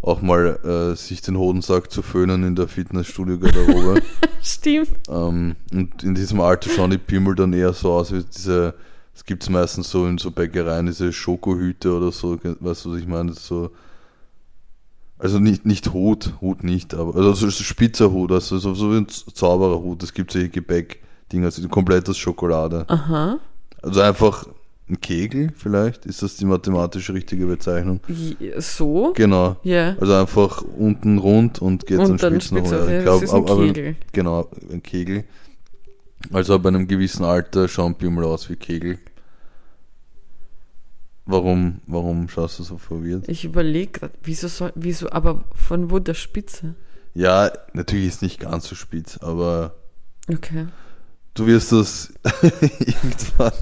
auch mal äh, sich den Hodensack zu föhnen in der Fitnessstudio-Garderobe. Stimmt. Ähm, und in diesem Alter schauen die Pimmel dann eher so aus wie diese, es gibt es meistens so in so Bäckereien, diese Schokohüte oder so, weißt du, was ich meine? So, also nicht, nicht Hut, Hut nicht, aber also so spitzer Hut, also so, so wie ein Zaubererhut, es gibt solche Gebäck-Dinger, also komplett aus Schokolade. Aha. Also einfach ein Kegel vielleicht, ist das die mathematisch richtige Bezeichnung? So? Genau. Ja. Also einfach unten rund und geht Und dann spitz nach oben. ja, das ist ein aber- aber- Kegel. Genau, ein Kegel. Also bei einem gewissen Alter schauen Pimmel aus wie Kegel. Warum, warum schaust du so verwirrt? Ich überlege gerade, wieso soll, wieso, aber von wo der Spitze? Ja, natürlich ist nicht ganz so spitz, aber Okay. du wirst das irgendwann,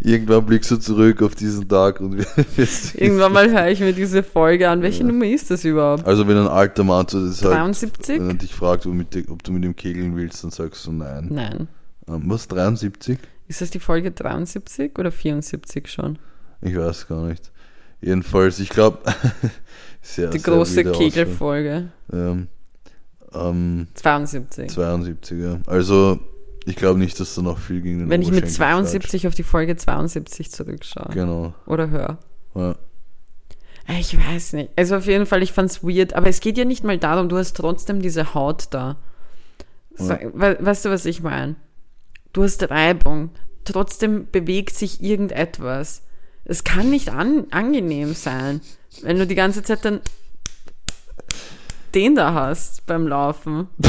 irgendwann blickst du zurück auf diesen Tag und wirst Irgendwann mal höre ich mir diese Folge an. Welche Nummer ist das überhaupt? Also wenn ein alter Mann zu dir sagt, 73? wenn er dich fragt, ob du mit ihm kegeln willst, dann sagst du nein. Nein. Ähm, was, 73? Ist das die Folge 73 oder 74 schon? Ich weiß gar nicht. Jedenfalls, ich glaube, sehr, Die sehr große. Kegelfolge. Ähm, ähm, 72. 72, ja. Also, ich glaube nicht, dass da noch viel gegen den Wenn ich mit Oberschenkel 72 auf die Folge 72 zurückschaue. Genau. Oder höre. Ja. Äh, Ich weiß nicht. Also auf jeden Fall, ich fand's weird. Aber es geht ja nicht mal darum, du hast trotzdem diese Haut da. So, we weißt du, was ich meine? Du hast Reibung. Trotzdem bewegt sich irgendetwas. Es kann nicht an angenehm sein, wenn du die ganze Zeit dann den da hast beim Laufen.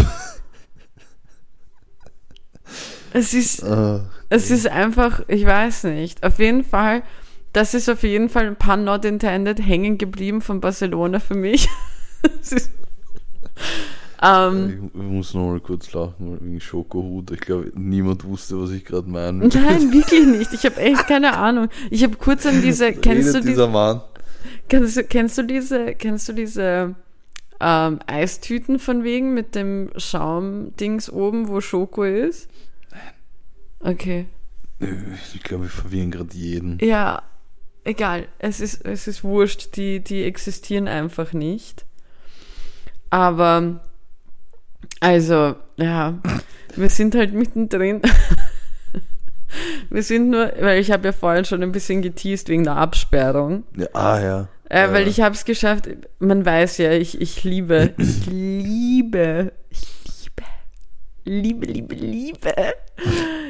es ist, Äh, es ist einfach, ich weiß nicht. Auf jeden Fall, das ist auf jeden Fall ein pun not intended hängen geblieben von Barcelona für mich. Es ist, ähm, ich muss noch mal kurz lachen, wegen Schokohut. Ich glaube, niemand wusste, was ich gerade meine. nein, wirklich nicht. Ich habe echt keine Ahnung. Ich habe kurz an diese, kennst du diese, Mann? kennst du, kennst du diese, kennst du diese ähm, Eistüten von wegen mit dem Schaumdings oben, wo Schoko ist? Okay. Ich glaube, wir verwirren gerade jeden. Ja, egal. Es ist, es ist wurscht. Die, die existieren einfach nicht. Aber, also, ja, wir sind halt mittendrin. wir sind nur, weil ich habe ja vorhin schon ein bisschen geteased wegen der Absperrung. Ja, ah, ja. Äh, weil Ja. ich habe es geschafft. Man weiß ja, ich, ich liebe, ich liebe, ich liebe, liebe, liebe, liebe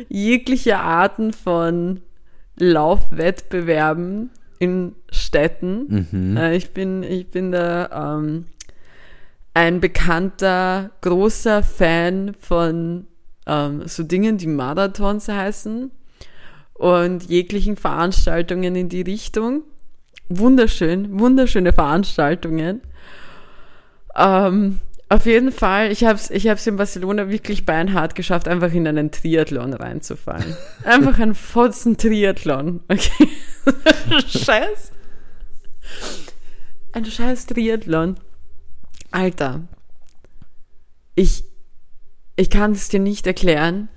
jegliche Arten von Laufwettbewerben in Städten. Mhm. Äh, ich bin, ich bin da ähm, ein bekannter, großer Fan von ähm, so Dingen, die Marathons heißen und jeglichen Veranstaltungen in die Richtung. Wunderschön, wunderschöne Veranstaltungen. Ähm, auf jeden Fall, ich habe es ich hab's in Barcelona wirklich beinhart geschafft, einfach in einen Triathlon reinzufallen. Einfach ein Fotzen Triathlon. Okay. Scheiß. Ein scheiß Triathlon. Alter. Ich, ich kann es dir nicht erklären.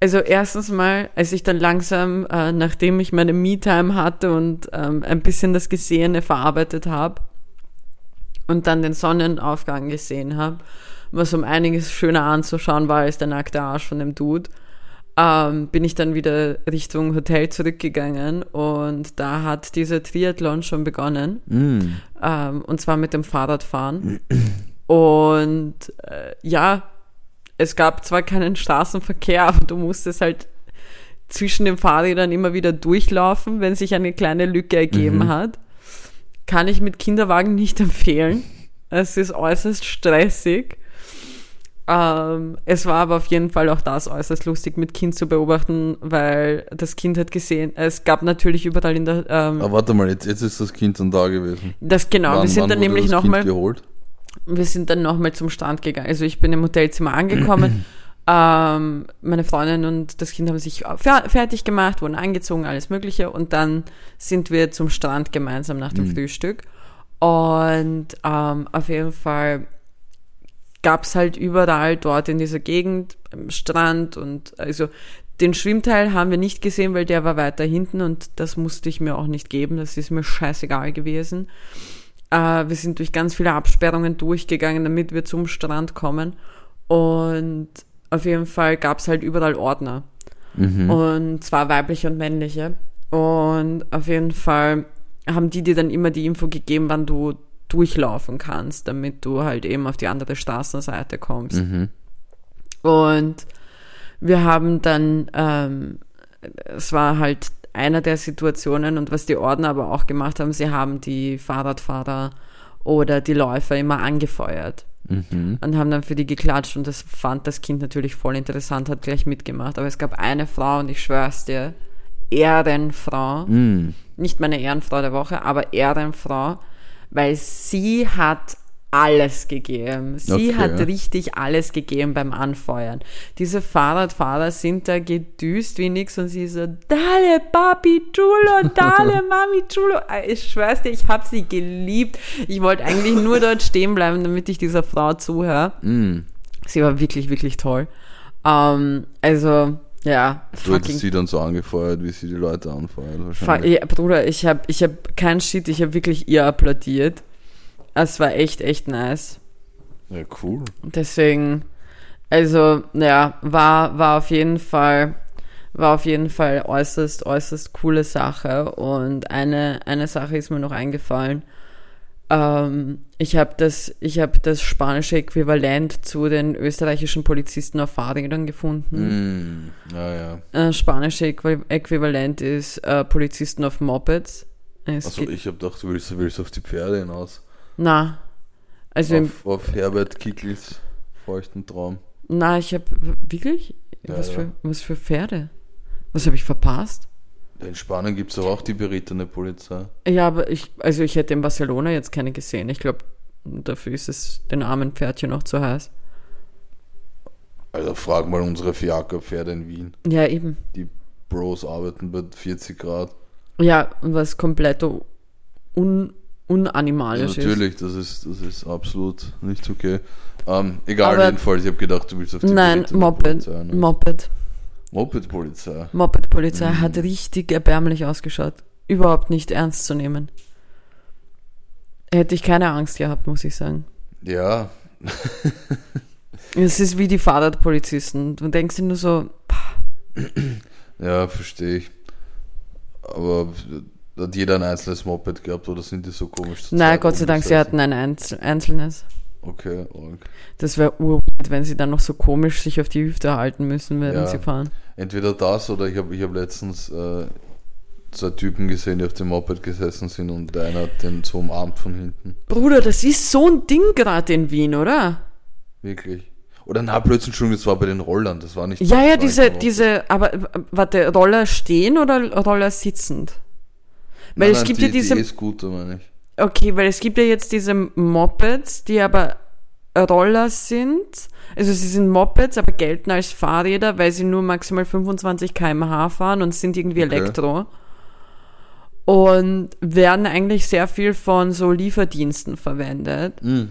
Also erstens mal, als ich dann langsam, äh, nachdem ich meine Me-Time hatte und ähm, ein bisschen das Gesehene verarbeitet habe und dann den Sonnenaufgang gesehen habe, was um einiges schöner anzuschauen war als der nackte Arsch von dem Dude, ähm, bin ich dann wieder Richtung Hotel zurückgegangen und da hat dieser Triathlon schon begonnen Mm. ähm, und zwar mit dem Fahrradfahren. Und äh, ja, es gab zwar keinen Straßenverkehr, aber du musstest halt zwischen den Fahrrädern immer wieder durchlaufen, wenn sich eine kleine Lücke ergeben hat. Kann ich mit Kinderwagen nicht empfehlen. Es ist äußerst stressig. Ähm, es war aber auf jeden Fall auch das äußerst lustig, mit Kind zu beobachten, weil das Kind hat gesehen, es gab natürlich überall in der, ähm, Aber warte mal, jetzt, jetzt ist das Kind dann da gewesen. das genau, Wann- wir sind dann nämlich nochmal, geholt? wir sind dann nochmal zum Strand gegangen. Also ich bin im Hotelzimmer angekommen. ähm, meine Freundin und das Kind haben sich fer fertig gemacht, wurden angezogen, alles Mögliche. Und dann sind wir zum Strand gemeinsam nach dem Frühstück. Und ähm, auf jeden Fall gab es halt überall dort in dieser Gegend am Strand und also den Schwimmteil haben wir nicht gesehen, weil der war weiter hinten und das musste ich mir auch nicht geben. Das ist mir scheißegal gewesen. Äh, wir sind durch ganz viele Absperrungen durchgegangen, damit wir zum Strand kommen. Und auf jeden Fall gab es halt überall Ordner. Und zwar weibliche und männliche. Und auf jeden Fall haben die dir dann immer die Info gegeben, wann du durchlaufen kannst, damit du halt eben auf die andere Straßenseite kommst. Und wir haben dann, ähm, es war halt einer der Situationen und was die Ordner aber auch gemacht haben, sie haben die Fahrradfahrer oder die Läufer immer angefeuert Mhm. und haben dann für die geklatscht und das fand das Kind natürlich voll interessant, hat gleich mitgemacht. Aber es gab eine Frau und ich schwör's dir, Ehrenfrau, Mhm. nicht meine Ehrenfrau der Woche, aber Ehrenfrau, weil sie hat alles gegeben. Sie Okay. hat richtig alles gegeben beim Anfeuern. Diese Fahrradfahrer sind da gedüst wie nix und sie so, Dale Papi Chulo, Dale Mami Chulo. Ich schwör's dir, ich habe sie geliebt. Ich wollte eigentlich nur dort stehen bleiben, damit ich dieser Frau zuhöre. Mhm. Sie war wirklich, wirklich toll. Ähm, also, ja, Du hättest sie dann so angefeuert, wie sie die Leute anfeuert. Wahrscheinlich. ja, Bruder, ich hab, ich hab kein Shit, ich hab wirklich ihr applaudiert. Es war echt, echt nice. Ja, cool. Deswegen, also, ja, war, war auf jeden Fall, war auf jeden Fall äußerst, äußerst coole Sache. Und eine, eine Sache ist mir noch eingefallen. Ähm, ich habe das, ich habe das spanische Äquivalent zu den österreichischen Polizisten auf Fahrrädern gefunden. Mhm. Ja, ja. Äh, spanische Äqui Äquivalent ist äh, Polizisten auf Mopeds. Achso, ich hab gedacht, du willst, willst auf die Pferde hinaus. Na, also, Auf, auf Herbert Kicklis feuchten Traum. na, ich habe wirklich? Ja, was. Für, was für Pferde? Was habe ich verpasst? In Spanien gibt es auch die berittene Polizei. Ja, aber ich, also ich hätte in Barcelona jetzt keine gesehen. Ich glaube, dafür ist es den armen Pferdchen noch zu heiß. Also frag mal unsere Fiaker-Pferde in Wien. Ja, eben. Die Bros arbeiten bei 40 Grad. Ja, was komplett un, Ja, unanimalisch ist. natürlich, das ist, das ist absolut nicht okay. Ähm, egal, Aber- jedenfalls, ich habe gedacht, du willst auf die Nein, Moped. Polizei. Ne? Moped. Moped-Polizei. Moped-Polizei Mhm. hat richtig erbärmlich ausgeschaut. Überhaupt nicht ernst zu nehmen. Hätte ich keine Angst gehabt, muss ich sagen. Ja, Es ist wie die Fahrradpolizisten. Du denkst dir nur so, ja, verstehe ich. Aber hat jeder ein einzelnes Moped gehabt oder sind die so komisch? zu nein, Gott sei Dank, sie hatten ein Einzel einzelnes. Okay, arg. Das wäre urweird, wenn sie dann noch so komisch sich auf die Hüfte halten müssen, während Ja. sie fahren. Entweder das oder ich habe ich hab letztens äh, zwei Typen gesehen, die auf dem Moped gesessen sind und der eine hat den so umarmt von hinten. Bruder, das ist so ein Ding gerade in Wien, oder? Wirklich. Oder na, plötzlich, Entschuldigung, das war bei den Rollern, das war nicht Ja, ja, diese, diese, aber warte, Roller stehen oder Roller sitzend? Weil Nein, es nein, gibt die, ja diese, Die E-Scooter, meine ich. Okay, weil es gibt ja jetzt diese Mopeds, die aber Roller sind. Also sie sind Mopeds, aber gelten als Fahrräder, weil sie nur maximal 25 km/h fahren und sind irgendwie Okay. Elektro. Und werden eigentlich sehr viel von so Lieferdiensten verwendet. Mhm.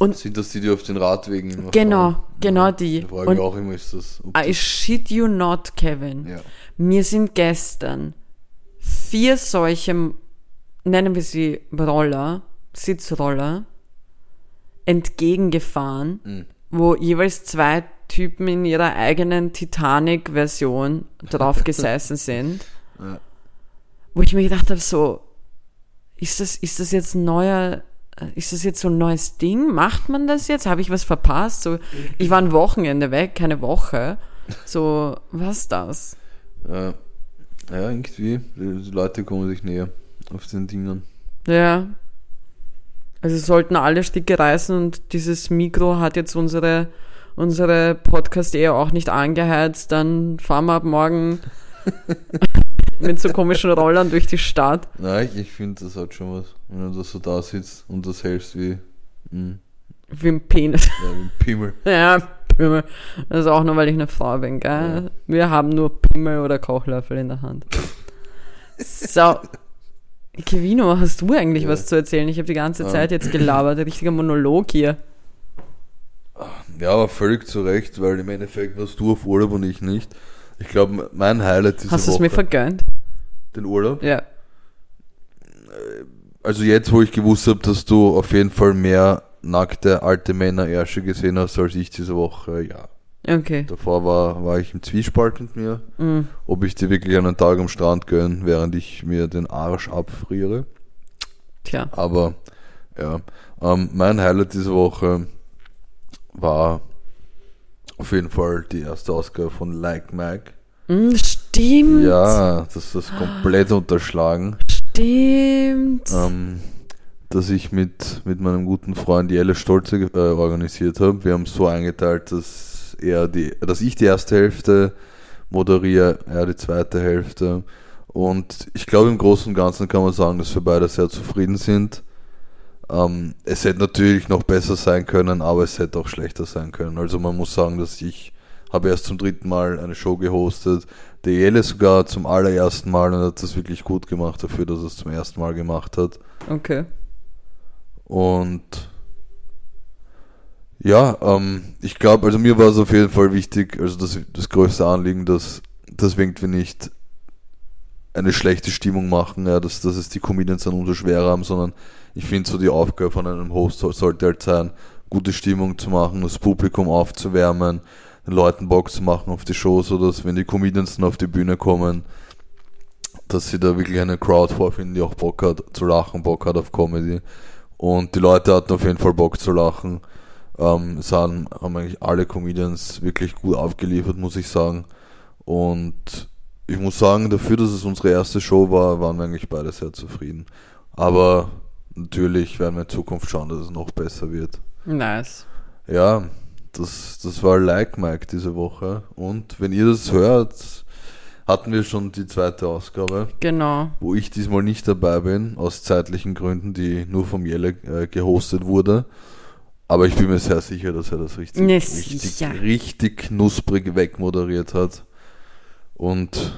Und Sind das die, die auf den Radwegen immer genau, fahren? genau Ja. die. Da frage Und auch immer, ist das... I das shit you not, Kevin. ja. Mir sind gestern vier solche, nennen wir sie Roller, Sitzroller, entgegengefahren, Mhm. wo jeweils zwei Typen in ihrer eigenen Titanic-Version drauf gesessen sind. Ja. Wo ich mir gedacht habe, so, ist das, ist das jetzt ein neuer, ist das jetzt so ein neues Ding? Macht man das jetzt? Habe ich was verpasst? So, ich war ein Wochenende weg, keine Woche. So, was das? Ja, ja, irgendwie. Die Leute kommen sich näher auf den Dingen. Ja. Also sollten alle Sticke reißen und dieses Mikro hat jetzt unsere, unsere Podcast eher auch nicht angeheizt, dann fahren wir ab morgen mit so komischen Rollern durch die Stadt. Nein, ich, ich finde, das hat schon was. Wenn du da so da sitzt und das hältst wie. Mh. Wie ein Penis. Ja, wie ein Pimmel. Ja, Pimmel. Das ist auch nur, weil ich eine Frau bin, gell? Wir haben nur Pimmel oder Kochlöffel in der Hand. So. Kevino, hast du eigentlich Ja. was zu erzählen? Ich habe die ganze. Zeit jetzt gelabert. Richtiger Monolog hier. Ja, aber völlig zu Recht, weil im Endeffekt warst du auf Urlaub und ich nicht. Ich glaube, mein Highlight diese Hast du es mir vergönnt? den Urlaub. Ja. Also jetzt, wo ich gewusst habe, dass du auf jeden Fall mehr nackte alte Männer Ärsche gesehen hast als ich diese Woche, ja. Okay. Davor war, war ich im Zwiespalt mit mir, Mhm. ob ich dir wirklich einen Tag am Strand gönne, während ich mir den Arsch abfriere. Tja. Aber ja, ähm, mein Highlight diese Woche war auf jeden Fall die erste Ausgabe von Like Mike. Mhm, stimmt. Ja, das ist das komplett unterschlagen. Stimmt. ähm, dass ich mit, mit meinem guten Freund Jelle Stolze äh, organisiert habe. Wir haben es so eingeteilt, dass er die, dass ich die erste Hälfte moderiere, er die zweite Hälfte. Und ich glaube, im Großen und Ganzen kann man sagen, dass wir beide sehr zufrieden sind. Ähm, es hätte natürlich noch besser sein können, aber es hätte auch schlechter sein können. Also man muss sagen, dass ich habe erst zum dritten Mal eine Show gehostet. Der Jelle sogar zum allerersten Mal und hat das wirklich gut gemacht dafür, dass er es zum ersten Mal gemacht hat. Okay. Und ja, ähm, ich glaube, also mir war es auf jeden Fall wichtig, also das, das größte Anliegen, dass, dass wir irgendwie nicht eine schlechte Stimmung machen, ja, dass, dass es die Comedians dann umso schwerer haben, sondern ich finde so die Aufgabe von einem Host soll- sollte halt sein, gute Stimmung zu machen, das Publikum aufzuwärmen, den Leuten Bock zu machen auf die Show, so dass wenn die Comedians dann auf die Bühne kommen, dass sie da wirklich eine Crowd vorfinden, die auch Bock hat zu lachen, Bock hat auf Comedy. Und die Leute hatten auf jeden Fall Bock zu lachen. Ähm, es haben, haben eigentlich alle Comedians wirklich gut aufgeliefert, muss ich sagen. Und ich muss sagen, dafür, dass es unsere erste Show war, waren wir eigentlich beide sehr zufrieden. Aber natürlich werden wir in Zukunft schauen, dass es noch besser wird. Nice. Ja, das, das war Like Mike diese Woche. Und wenn ihr das hört, hatten wir schon die zweite Ausgabe, Genau. wo ich diesmal nicht dabei bin, aus zeitlichen Gründen, die nur vom Jelle äh, gehostet wurde. Aber ich bin mir sehr sicher, dass er das richtig, Ne, richtig, sicher. richtig knusprig wegmoderiert hat. Und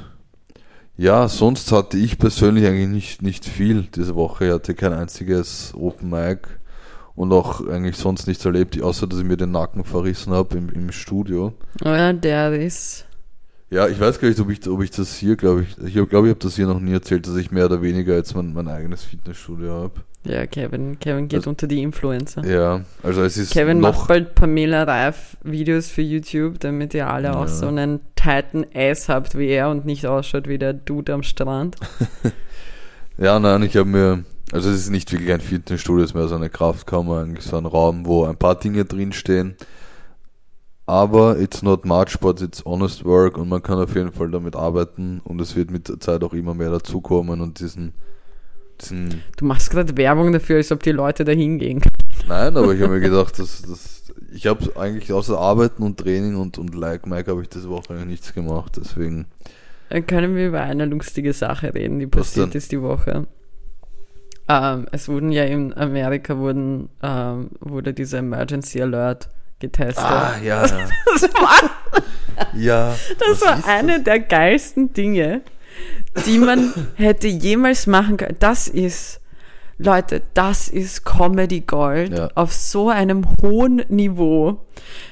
ja, sonst hatte ich persönlich eigentlich nicht, nicht viel diese Woche. Ich hatte kein einziges Open Mic und auch eigentlich sonst nichts erlebt, außer dass ich mir den Nacken verrissen habe im, im Studio. Ja, der ist. Ja, ich weiß gar nicht, ob ich, ob ich das hier, glaube ich, ich glaube, ich habe das hier noch nie erzählt, dass ich mehr oder weniger jetzt mein, mein eigenes Fitnessstudio habe. Ja, Kevin. Kevin geht Also- unter die Influencer. Ja, also es ist Kevin macht bald Pamela Reif Videos für YouTube, damit ihr alle auch Ja. so einen tighten Ass habt wie er und nicht ausschaut wie der Dude am Strand. ja, nein, ich habe mir, also es ist nicht wirklich ein Fitnessstudio, es ist mehr so eine Kraftkammer, eigentlich so ein Raum, wo ein paar Dinge drinstehen. Aber it's not much, but it's honest work und man kann auf jeden Fall damit arbeiten und es wird mit der Zeit auch immer mehr dazukommen und diesen, diesen Du machst gerade Werbung dafür, als ob die Leute da hingehen. Nein, aber ich habe mir gedacht, dass, dass ich habe eigentlich außer Arbeiten und Training und, und Like Mike habe ich diese Woche eigentlich nichts gemacht. Deswegen, Dann können wir über eine lustige Sache reden, die passiert ist die Woche. Ähm, es wurden ja in Amerika wurden, ähm, wurde dieser Emergency Alert getestet. Ah, ja, ja. Das war, ja das war eine der geilsten Dinge, die man hätte jemals machen können. Das ist, Leute, das ist Comedy Gold Ja. auf so einem hohen Niveau,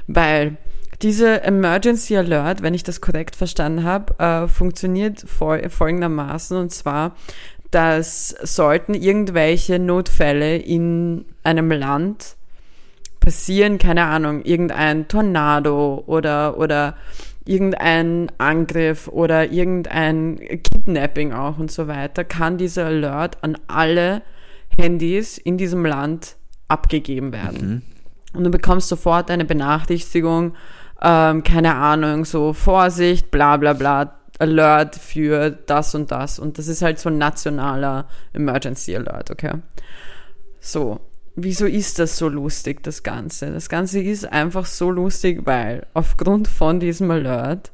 weil diese Emergency Alert, wenn ich das korrekt verstanden habe, äh, funktioniert fol folgendermaßen und zwar, dass sollten irgendwelche Notfälle in einem Land passieren, keine Ahnung, irgendein Tornado oder, oder irgendein Angriff oder irgendein Kidnapping auch und so weiter, kann dieser Alert an alle Handys in diesem Land abgegeben werden. Und du bekommst sofort eine Benachrichtigung, ähm, keine Ahnung, so Vorsicht, bla bla bla, Alert für das und das. Und das ist halt so ein nationaler Emergency Alert, okay? So, wieso ist das so lustig, das Ganze? Das Ganze ist einfach so lustig, weil aufgrund von diesem Alert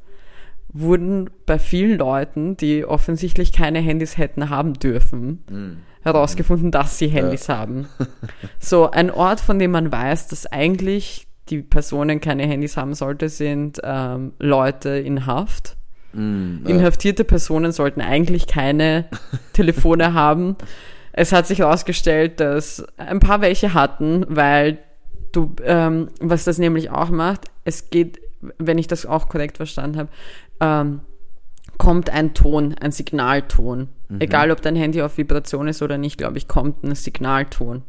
wurden bei vielen Leuten, die offensichtlich keine Handys hätten haben dürfen, herausgefunden, dass sie Handys haben. So, ein Ort, von dem man weiß, dass eigentlich die Personen keine Handys haben sollte, sind ähm, Leute in Haft. Mm, ja. Inhaftierte Personen sollten eigentlich keine Telefone haben. Es hat sich herausgestellt, dass ein paar welche hatten, weil du, ähm, was das nämlich auch macht, es geht, wenn ich das auch korrekt verstanden habe, ähm, kommt ein Ton, ein Signalton. Egal, ob dein Handy auf Vibration ist oder nicht, glaube ich, kommt ein Signalton.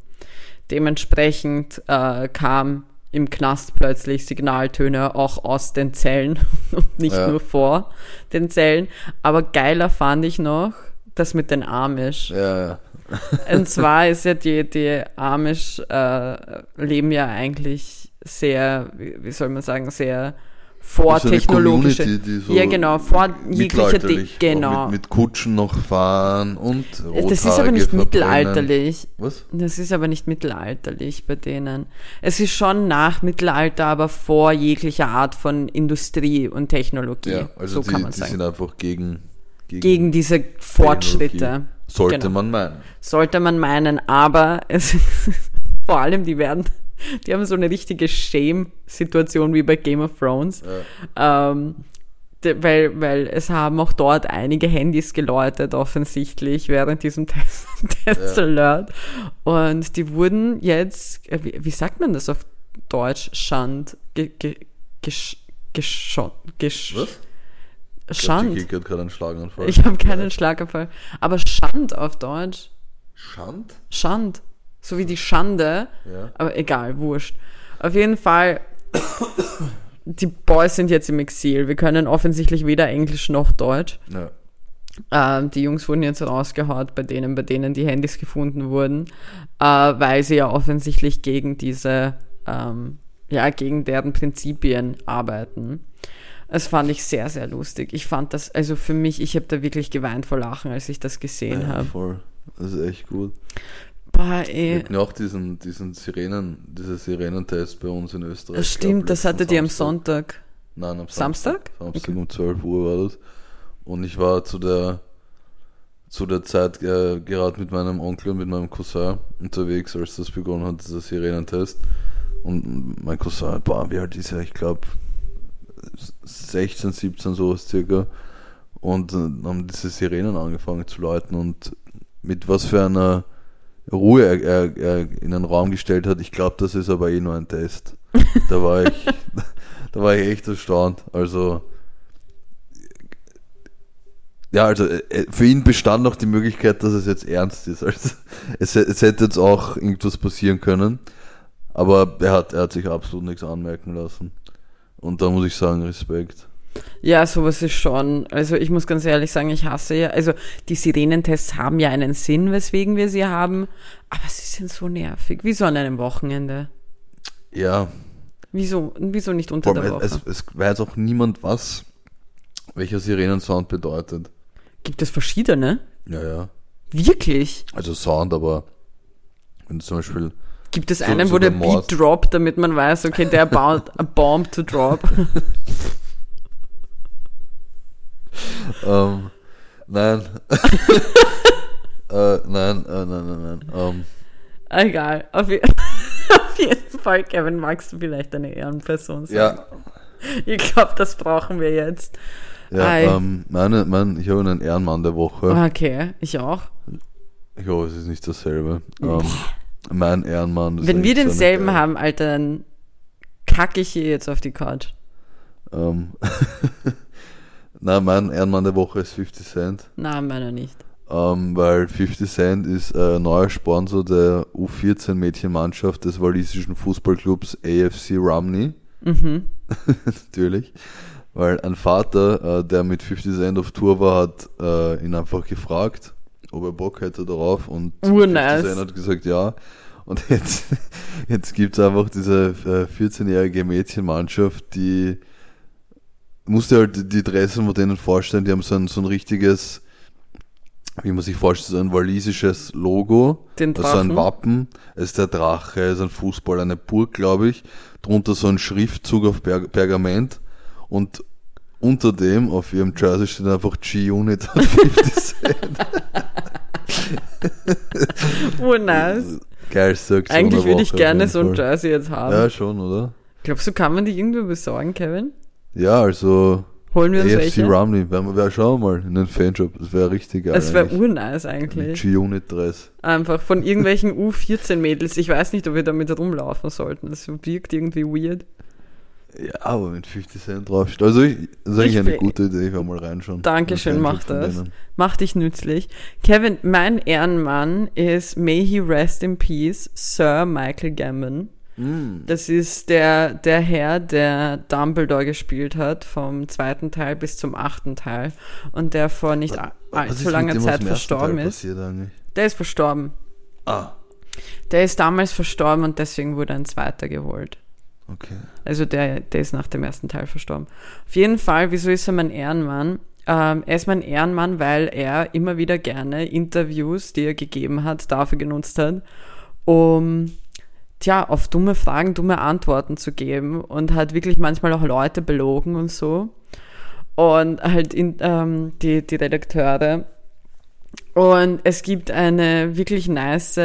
Dementsprechend äh, kam im Knast plötzlich Signaltöne auch aus den Zellen und nicht Ja. nur vor den Zellen. Aber geiler fand ich noch das mit den Amish. ja, ja. Und zwar ist ja die, die Amish äh, leben ja eigentlich sehr, wie soll man sagen, sehr vortechnologische. So ja, genau, vor jeglicher Di mittelalterlich Genau. Mit, mit Kutschen noch fahren und das ist aber nicht Rothaarige verbrennen. mittelalterlich. Was? Das ist aber nicht mittelalterlich bei denen. Es ist schon nach Mittelalter, aber vor jeglicher Art von Industrie und Technologie. Ja, also so die, kann man die sagen. sind einfach gegen, Gegen diese Fortschritte. Sollte Genau. man meinen. Sollte man meinen, aber es vor allem, die werden, die haben so eine richtige Shame-Situation wie bei Game of Thrones. Ähm, de- weil, weil es haben auch dort einige Handys geläutet, offensichtlich, während diesem Test, Test Alert. Und die wurden jetzt, äh, wie, wie sagt man das auf Deutsch? Schand. Ge, ge, gesch, geschont. Gesch, Was? Schand. Ich krieg gerade einen Schlaganfall. Ich habe keinen Schlaganfall. Aber Schand auf Deutsch. Schand? Schand. So wie die Schande. Ja. Aber egal, wurscht. Auf jeden Fall, die Boys sind jetzt im Exil. Wir können offensichtlich weder Englisch noch Deutsch. Ja. Ähm, die Jungs wurden jetzt rausgehaut bei denen, bei denen die Handys gefunden wurden, äh, weil sie ja offensichtlich gegen diese, ähm, ja, gegen deren Prinzipien arbeiten. Das fand ich sehr, sehr lustig. Ich fand das, also für mich, ich habe da wirklich geweint vor Lachen, als ich das gesehen ja, habe. voll. Das ist echt gut. Boah, Wir ey. hatten ja auch diesen, diesen Sirenen, dieser Sirenentest bei uns in Österreich. Das stimmt, das hattet ihr am Samstag. Sonntag. Nein, am Samstag? Samstag. Okay. um 12 Uhr war das. Und ich war zu der, zu der Zeit äh, gerade mit meinem Onkel und mit meinem Cousin unterwegs, als das begonnen hat, dieser Sirenentest. Und mein Cousin, boah, wie alt ist er? Ich glaube 16, 17 sowas circa. Und äh, haben diese Sirenen angefangen zu läuten und mit was für einer Ruhe er, er, er in den Raum gestellt hat. Ich glaube, das ist aber eh nur ein Test. Da war ich, da war ich echt erstaunt. Also, ja, also äh, für ihn bestand noch die Möglichkeit, dass es jetzt ernst ist. Also, es, es hätte jetzt auch irgendwas passieren können, aber er hat, er hat sich absolut nichts anmerken lassen. Und da muss ich sagen, Respekt. Ja, sowas ist schon. Also ich muss ganz ehrlich sagen, ich hasse ja. Also die Sirenentests haben ja einen Sinn, weswegen wir sie haben, aber sie sind so nervig. Wieso an einem Wochenende? Ja, Wieso, wieso nicht unter vor der allem, Woche? es, es weiß auch niemand, was welcher Sirenensound bedeutet. Gibt es verschiedene? Ja, ja. Wirklich? Also Sound, aber wenn du zum Beispiel Gibt es So- einen, so wo der der. Beat droppt, damit man weiß, okay, der baut a bomb to drop? Ähm, nein. äh, nein, äh, nein, nein, nein. Ähm, Egal. Auf, je auf jeden Fall, Kevin, magst du vielleicht eine Ehrenperson sein? ja, Ich glaube, das brauchen wir jetzt. ja ähm, meine, mein, ich habe einen Ehrenmann der Woche. Okay, ich auch. Ich hoffe, es ist nicht dasselbe. Ähm, mein Ehrenmann. Wenn wir so denselben geile- haben, Alter, dann kacke ich hier jetzt auf die Couch. Ähm, Nein, mein Ehrenmann der Woche ist 50 Cent. Na, meiner nicht. Ähm, weil 50 Cent ist äh, neuer Sponsor der U14-Mädchenmannschaft des walisischen Fußballclubs AFC Rumney. Mhm. Natürlich. Weil ein Vater, äh, der mit 50 Cent auf Tour war, hat äh, ihn einfach gefragt, ob er Bock hätte darauf. Und Urnice. 50 Cent hat gesagt ja. Und jetzt, jetzt gibt es einfach diese äh, 14-jährige Mädchenmannschaft, die musste halt die Dressen von denen vorstellen, die haben so ein, so ein richtiges, wie man sich vorstellt, so ein walisisches Logo. Den Also ein. Wappen, es ist der Drache, es ist ein Fußball, eine Burg, glaube ich. Drunter so ein Schriftzug auf per Pergament und unter dem auf ihrem Jersey steht einfach G-Unit 50 Cent. oh, nice. Geil, sag's Eigentlich würde ich gerne so ein. Jersey jetzt haben. Ja, schon, oder? Glaubst du, kann man die irgendwo besorgen, Kevin? Ja, also Holen wir uns AFC welche? Rumley, wären wir wär, schauen wir mal in den Fanshop, das wäre richtig geil. Es wäre urnice eigentlich. G-Unit Dress. Einfach von irgendwelchen U14-Mädels. Ich weiß nicht, ob wir damit rumlaufen sollten. Das wirkt irgendwie weird. Ja, aber mit 50 Cent draufsteht. Also, ich, das ist eigentlich Ich eine gute Idee, ich werde mal reinschauen. Dankeschön, mach das. denen. Mach dich nützlich. Kevin, mein Ehrenmann ist May he rest in peace, Sir Michael Gambon. Mm. Das ist der, der Herr, der Dumbledore gespielt hat, vom zweiten Teil bis zum achten Teil. Und der vor nicht allzu langer Zeit verstorben ist. Der ist verstorben. Ah, Der ist damals verstorben und deswegen wurde ein zweiter geholt. Okay. Also der, der ist nach dem ersten Teil verstorben. Auf jeden Fall, wieso ist er mein Ehrenmann? Ähm, er ist mein Ehrenmann, weil er immer wieder gerne Interviews, die er gegeben hat, dafür genutzt hat, um tja, auf dumme Fragen dumme Antworten zu geben und hat wirklich manchmal auch Leute belogen und so. Und halt in, ähm, die, die Redakteure. Und es gibt eine wirklich nice,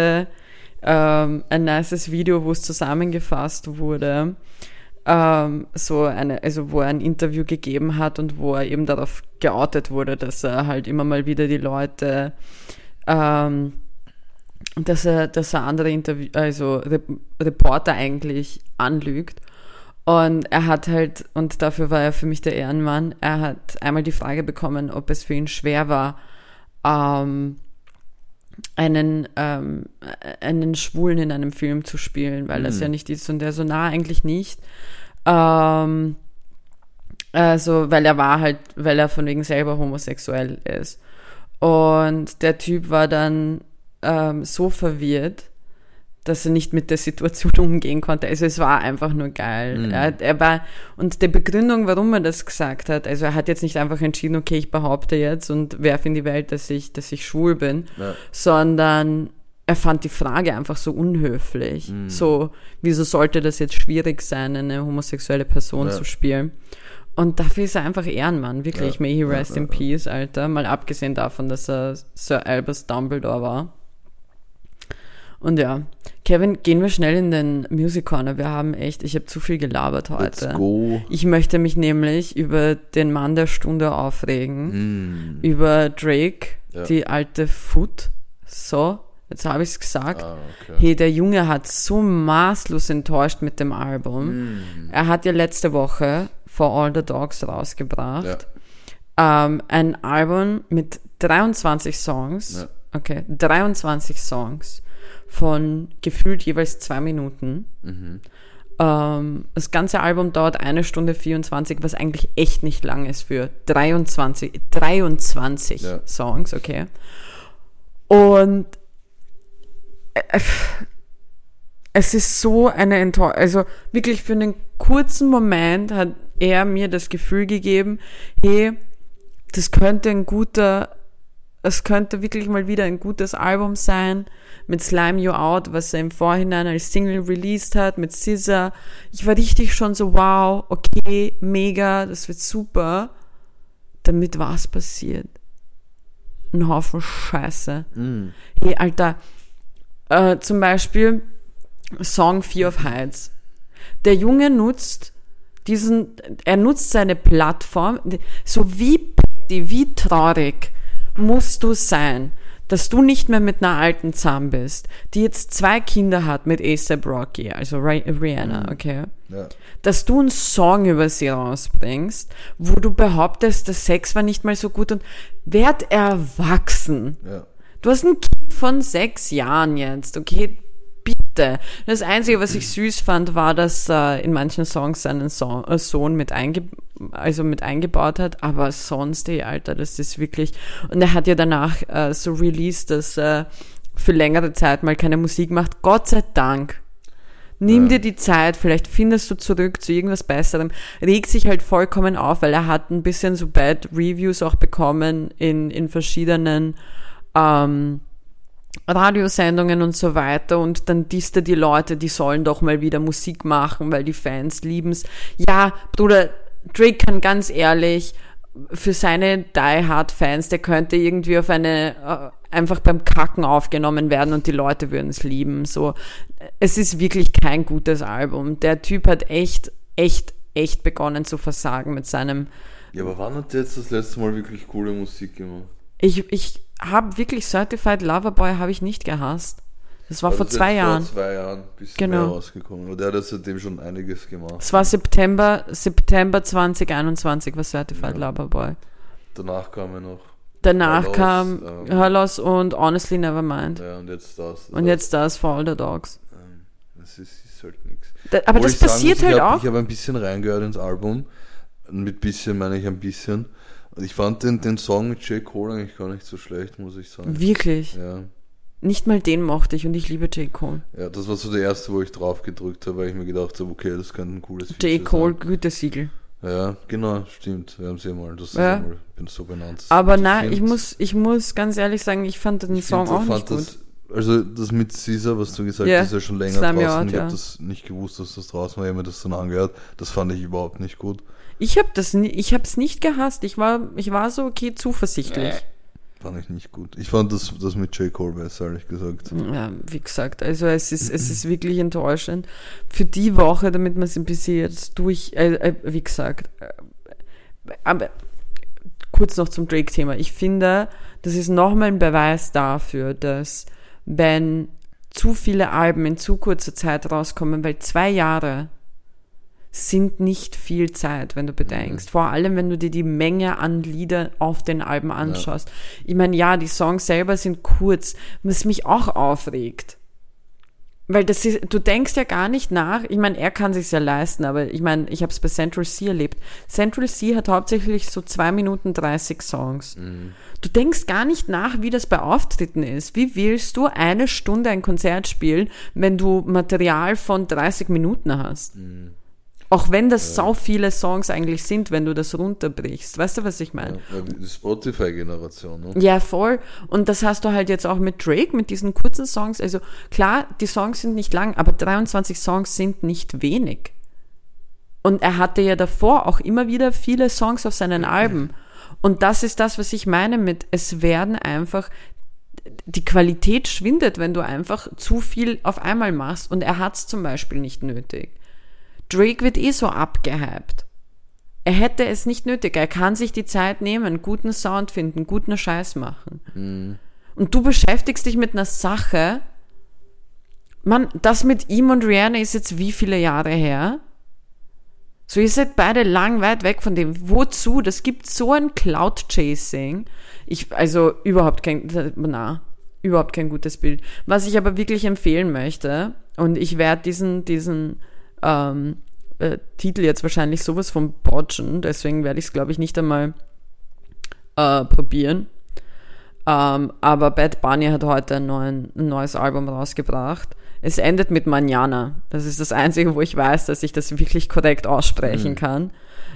ähm, ein nices Video, wo es zusammengefasst wurde, ähm, so eine, also wo er ein Interview gegeben hat und wo er eben darauf geoutet wurde, dass er halt immer mal wieder die Leute, ähm, dass er, dass er andere Interview, also Re Reporter eigentlich anlügt. Und er hat halt, und dafür war er für mich der Ehrenmann, er hat einmal die Frage bekommen, ob es für ihn schwer war, ähm, einen, ähm, einen Schwulen in einem Film zu spielen, weil das Mhm. ja nicht ist und der so, na, eigentlich nicht. Ähm, also, weil er war halt, weil er von wegen selber homosexuell ist. Und der Typ war dann ähm, so verwirrt, dass er nicht mit der Situation umgehen konnte. Also es war einfach nur geil. Mhm. Er, er war, und die Begründung, warum er das gesagt hat, also er hat jetzt nicht einfach entschieden, okay, ich behaupte jetzt und werfe in die Welt, dass ich, dass ich schwul bin, Ja. sondern er fand die Frage einfach so unhöflich. Mhm. So, wieso sollte das jetzt schwierig sein, eine homosexuelle Person Ja. zu spielen? Und dafür ist er einfach Ehrenmann, wirklich. Ja. May he rest in peace, Alter. Mal abgesehen davon, dass er Sir Albus Dumbledore war. Und ja, Kevin, gehen wir schnell in den Music Corner. Wir haben echt, ich habe zu viel gelabert Let's heute. go. Ich möchte mich nämlich über den Mann der Stunde aufregen, Mm. über Drake, Ja. die alte Foot. So, jetzt habe ich es gesagt. Ah, okay. Hey, der Junge hat so maßlos enttäuscht mit dem Album. Mm. Er hat ja letzte Woche For All the Dogs rausgebracht. Ja. Ähm, ein Album mit 23 Songs. Ja. Okay, 23 Songs von gefühlt jeweils zwei Minuten. Mhm. Ähm, das ganze Album dauert eine Stunde 24, was eigentlich echt nicht lang ist für 23, 23 Ja. Songs, okay. Und äh, es ist so eine Enttäuschung. Also wirklich für einen kurzen Moment hat er mir das Gefühl gegeben, hey, das könnte ein guter, es könnte wirklich mal wieder ein gutes Album sein mit Slime You Out, was er im Vorhinein als Single released hat, mit Scissor. Ich war richtig schon so, wow, okay, mega, das wird super. Damit was passiert? Ein Haufen Scheiße. Mm. Hey, Alter, äh, zum Beispiel Song Fear of Heights. Der Junge nutzt diesen, er nutzt seine Plattform, so wie petty, wie traurig musst du sein, dass du nicht mehr mit einer alten Zahn bist, die jetzt zwei Kinder hat mit A$AP Rocky, also Ri- Rihanna, okay? Ja. dass du einen Song über sie rausbringst, wo du behauptest, der Sex war nicht mal so gut und werd erwachsen. Ja. Du hast ein Kind von sechs Jahren jetzt, okay? Bitte. Das Einzige, was ich süß fand, war, dass äh, in manchen Songs seinen so äh, Sohn mit, einge also mit eingebaut hat, aber sonst, ey, Alter, das ist wirklich... Und er hat ja danach äh, so released, dass er für längere Zeit mal keine Musik macht. Gott sei Dank. Nimm Ja. dir die Zeit, vielleicht findest du zurück zu irgendwas Besserem. Regt sich halt vollkommen auf, weil er hat ein bisschen so Bad Reviews auch bekommen in, in verschiedenen ähm, Radiosendungen und so weiter und dann disst er die Leute, die sollen doch mal wieder Musik machen, weil die Fans lieben's. Ja, Bruder, Drake kann ganz ehrlich für seine Die Hard Fans, der könnte irgendwie auf eine äh, einfach beim Kacken aufgenommen werden und die Leute würden es lieben. So, es ist wirklich kein gutes Album. Der Typ hat echt, echt, echt begonnen zu versagen mit seinem. Ja, aber wann hat der jetzt das letzte Mal wirklich coole Musik gemacht? Ich, ich habe wirklich Certified Loverboy habe ich nicht gehasst. Das war Also vor das zwei Jahren. Vor zwei Jahren bisschen Genau. mehr rausgekommen. Aber der hat seitdem schon einiges gemacht. Es war September, September 2021 war Certified Ja. Loverboy. Danach kam er noch. Danach Her Loss, kam ähm, Her Loss und Honestly Nevermind. Ja, und jetzt das. Und jetzt das For All the Dogs. Ähm, Das ist, ist halt nichts. Da, aber das passiert halt ich hab, auch. Ich habe ein bisschen reingehört ins Album. Und mit bisschen meine ich ein bisschen. Und ich fand den, den Song mit J. Cole eigentlich gar nicht so schlecht, muss ich sagen. Wirklich. Ja. Nicht mal den mochte ich und ich liebe J. Cole. ja, das war so der erste, wo ich drauf gedrückt habe, weil ich mir gedacht habe, okay, das könnte ein cooles J. Feature Cole, Gütesiegel. sein. Ja, genau, stimmt. Wir haben sie mal, das Ja. ist mal, bin so benannt. Aber nein, ich muss, ich muss ganz ehrlich sagen, ich fand den ich Song find, auch fand nicht gut. Das, also das mit Caesar, was du gesagt Ja, hast, ist ja schon länger Your draußen. Out, ich habe ja. das nicht gewusst, dass das draußen war. Ich habe mir das dann angehört. Das fand ich überhaupt nicht gut. Ich habe das, nie- ich habe es nicht gehasst. Ich war, ich war so okay zuversichtlich. Fand ich nicht gut. Ich fand das, das mit J. Cole besser, ehrlich gesagt. Ja, wie gesagt, also es ist, es ist wirklich enttäuschend. Für die Woche, damit man es ein bisschen jetzt durch, äh, äh, wie gesagt, äh, aber kurz noch zum Drake-Thema. Ich finde, das ist nochmal ein Beweis dafür, dass wenn zu viele Alben in zu kurzer Zeit rauskommen, weil zwei Jahre sind nicht viel Zeit, wenn du bedenkst. Vor allem, wenn du dir die Menge an Lieder auf den Alben anschaust. Ich meine, ja, die Songs selber sind kurz, was mich auch aufregt. Weil das ist, du denkst ja gar nicht nach. Ich meine, er kann sich's ja leisten, aber ich meine, ich habe es bei Central C erlebt. Central C hat hauptsächlich so zwei Minuten 30 Songs. Du denkst gar nicht nach, wie das bei Auftritten ist. Wie willst du eine Stunde ein Konzert spielen, wenn du Material von 30 Minuten hast? Auch wenn das sau viele Songs eigentlich sind, wenn du das runterbrichst. Weißt du, was ich meine? Ja, die Spotify-Generation, ne? Ja, voll. Und das hast du halt jetzt auch mit Drake, mit diesen kurzen Songs. Also klar, die Songs sind nicht lang, aber 23 Songs sind nicht wenig. Und er hatte ja davor auch immer wieder viele Songs auf seinen Alben. Und das ist das, was ich meine mit, es werden einfach, die Qualität schwindet, wenn du einfach zu viel auf einmal machst. Und er hat es zum Beispiel nicht nötig. Drake wird eh so abgehypt. Er hätte es nicht nötig. Er kann sich die Zeit nehmen, guten Sound finden, guten Scheiß machen. Und du beschäftigst dich mit einer Sache. Mann, das mit ihm und Rihanna ist jetzt wie viele Jahre her? So, ihr seid beide lang weit weg von dem. Wozu? Das gibt so ein Cloud-Chasing. Ich, also überhaupt kein, na, überhaupt kein gutes Bild. Was ich aber wirklich empfehlen möchte, und ich werde diesen, diesen ähm, äh, Titel jetzt wahrscheinlich sowas von botchen, deswegen werde ich es, glaube ich, nicht einmal äh, probieren. Ähm, aber Bad Bunny hat heute ein, neuen, ein neues Album rausgebracht. Es endet mit Manana. Das ist das Einzige, wo ich weiß, dass ich das wirklich korrekt aussprechen kann.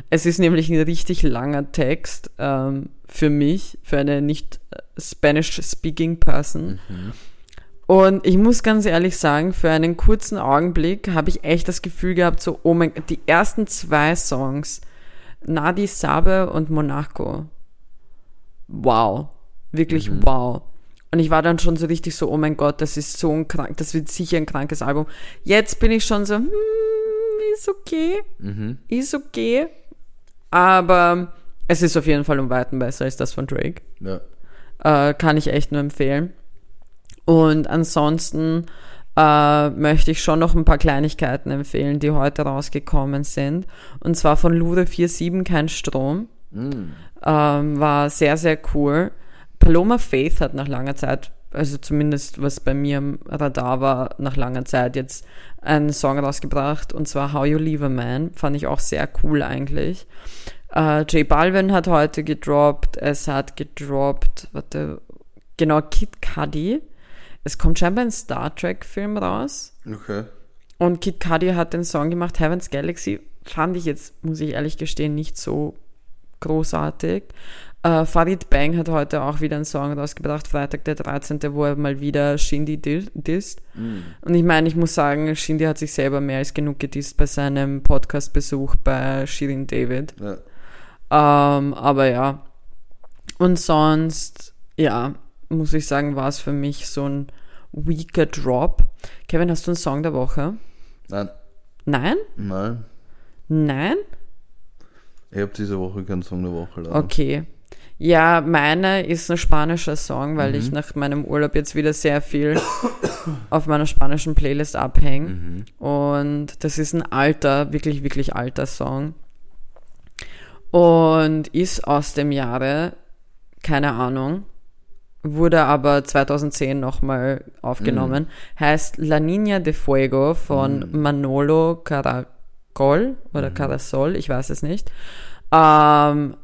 Es ist nämlich ein richtig langer Text ähm, für mich, für eine nicht äh, Spanish-speaking Person. Und ich muss ganz ehrlich sagen, für einen kurzen Augenblick habe ich echt das Gefühl gehabt, so, oh mein Gott, die ersten zwei Songs, Nadi Sabe und Monaco, wow, wirklich wow. Und ich war dann schon so richtig so, oh mein Gott, das ist so ein krank, das wird sicher ein krankes Album. Jetzt bin ich schon so, hm, ist okay, ist okay. Aber es ist auf jeden Fall um Weiten besser als das von Drake. Ja. Äh, kann ich echt nur empfehlen. Und ansonsten äh, möchte ich schon noch ein paar Kleinigkeiten empfehlen, die heute rausgekommen sind. Und zwar von Lure 47 kein Strom. Ähm, war sehr, sehr cool. Paloma Faith hat nach langer Zeit, also zumindest was bei mir im Radar war, nach langer Zeit jetzt einen Song rausgebracht und zwar How You Leave a Man. Fand ich auch sehr cool eigentlich. Äh, J Balvin hat heute gedroppt. Es hat gedroppt, warte, genau, Kid Cudi. Es kommt scheinbar ein Star Trek Film raus. Okay. Und Kid Cudi hat den Song gemacht, Heaven's Galaxy. Fand ich jetzt, muss ich ehrlich gestehen, nicht so großartig. Äh, Farid Bang hat heute auch wieder einen Song rausgebracht, Freitag der 13., wo er mal wieder Shindy di- disst. Und ich meine, ich muss sagen, Shindy hat sich selber mehr als genug gedisst bei seinem Podcast-Besuch bei Shirin David. Ja. Ähm, aber ja. Und sonst, ja, muss ich sagen, war es für mich so ein weaker Drop. Kevin, hast du einen Song der Woche? Nein, Nein? nein. Nein? Ich habe diese Woche keinen Song der Woche leider. Okay. Ja, meine ist ein spanischer Song, weil Mhm. ich nach meinem Urlaub jetzt wieder sehr viel auf meiner spanischen Playlist abhänge. Mhm. Und das ist ein alter, wirklich, wirklich alter Song. Und ist aus dem Jahre, keine Ahnung, wurde aber 2010 nochmal aufgenommen. Heißt La Niña de Fuego von Manolo Caracol oder Carasol, ich weiß es nicht. Ähm,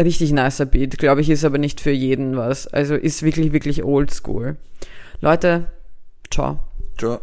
richtig nicer Beat, glaube ich, ist aber nicht für jeden was. Also ist wirklich, wirklich old school. Leute, ciao. Ciao.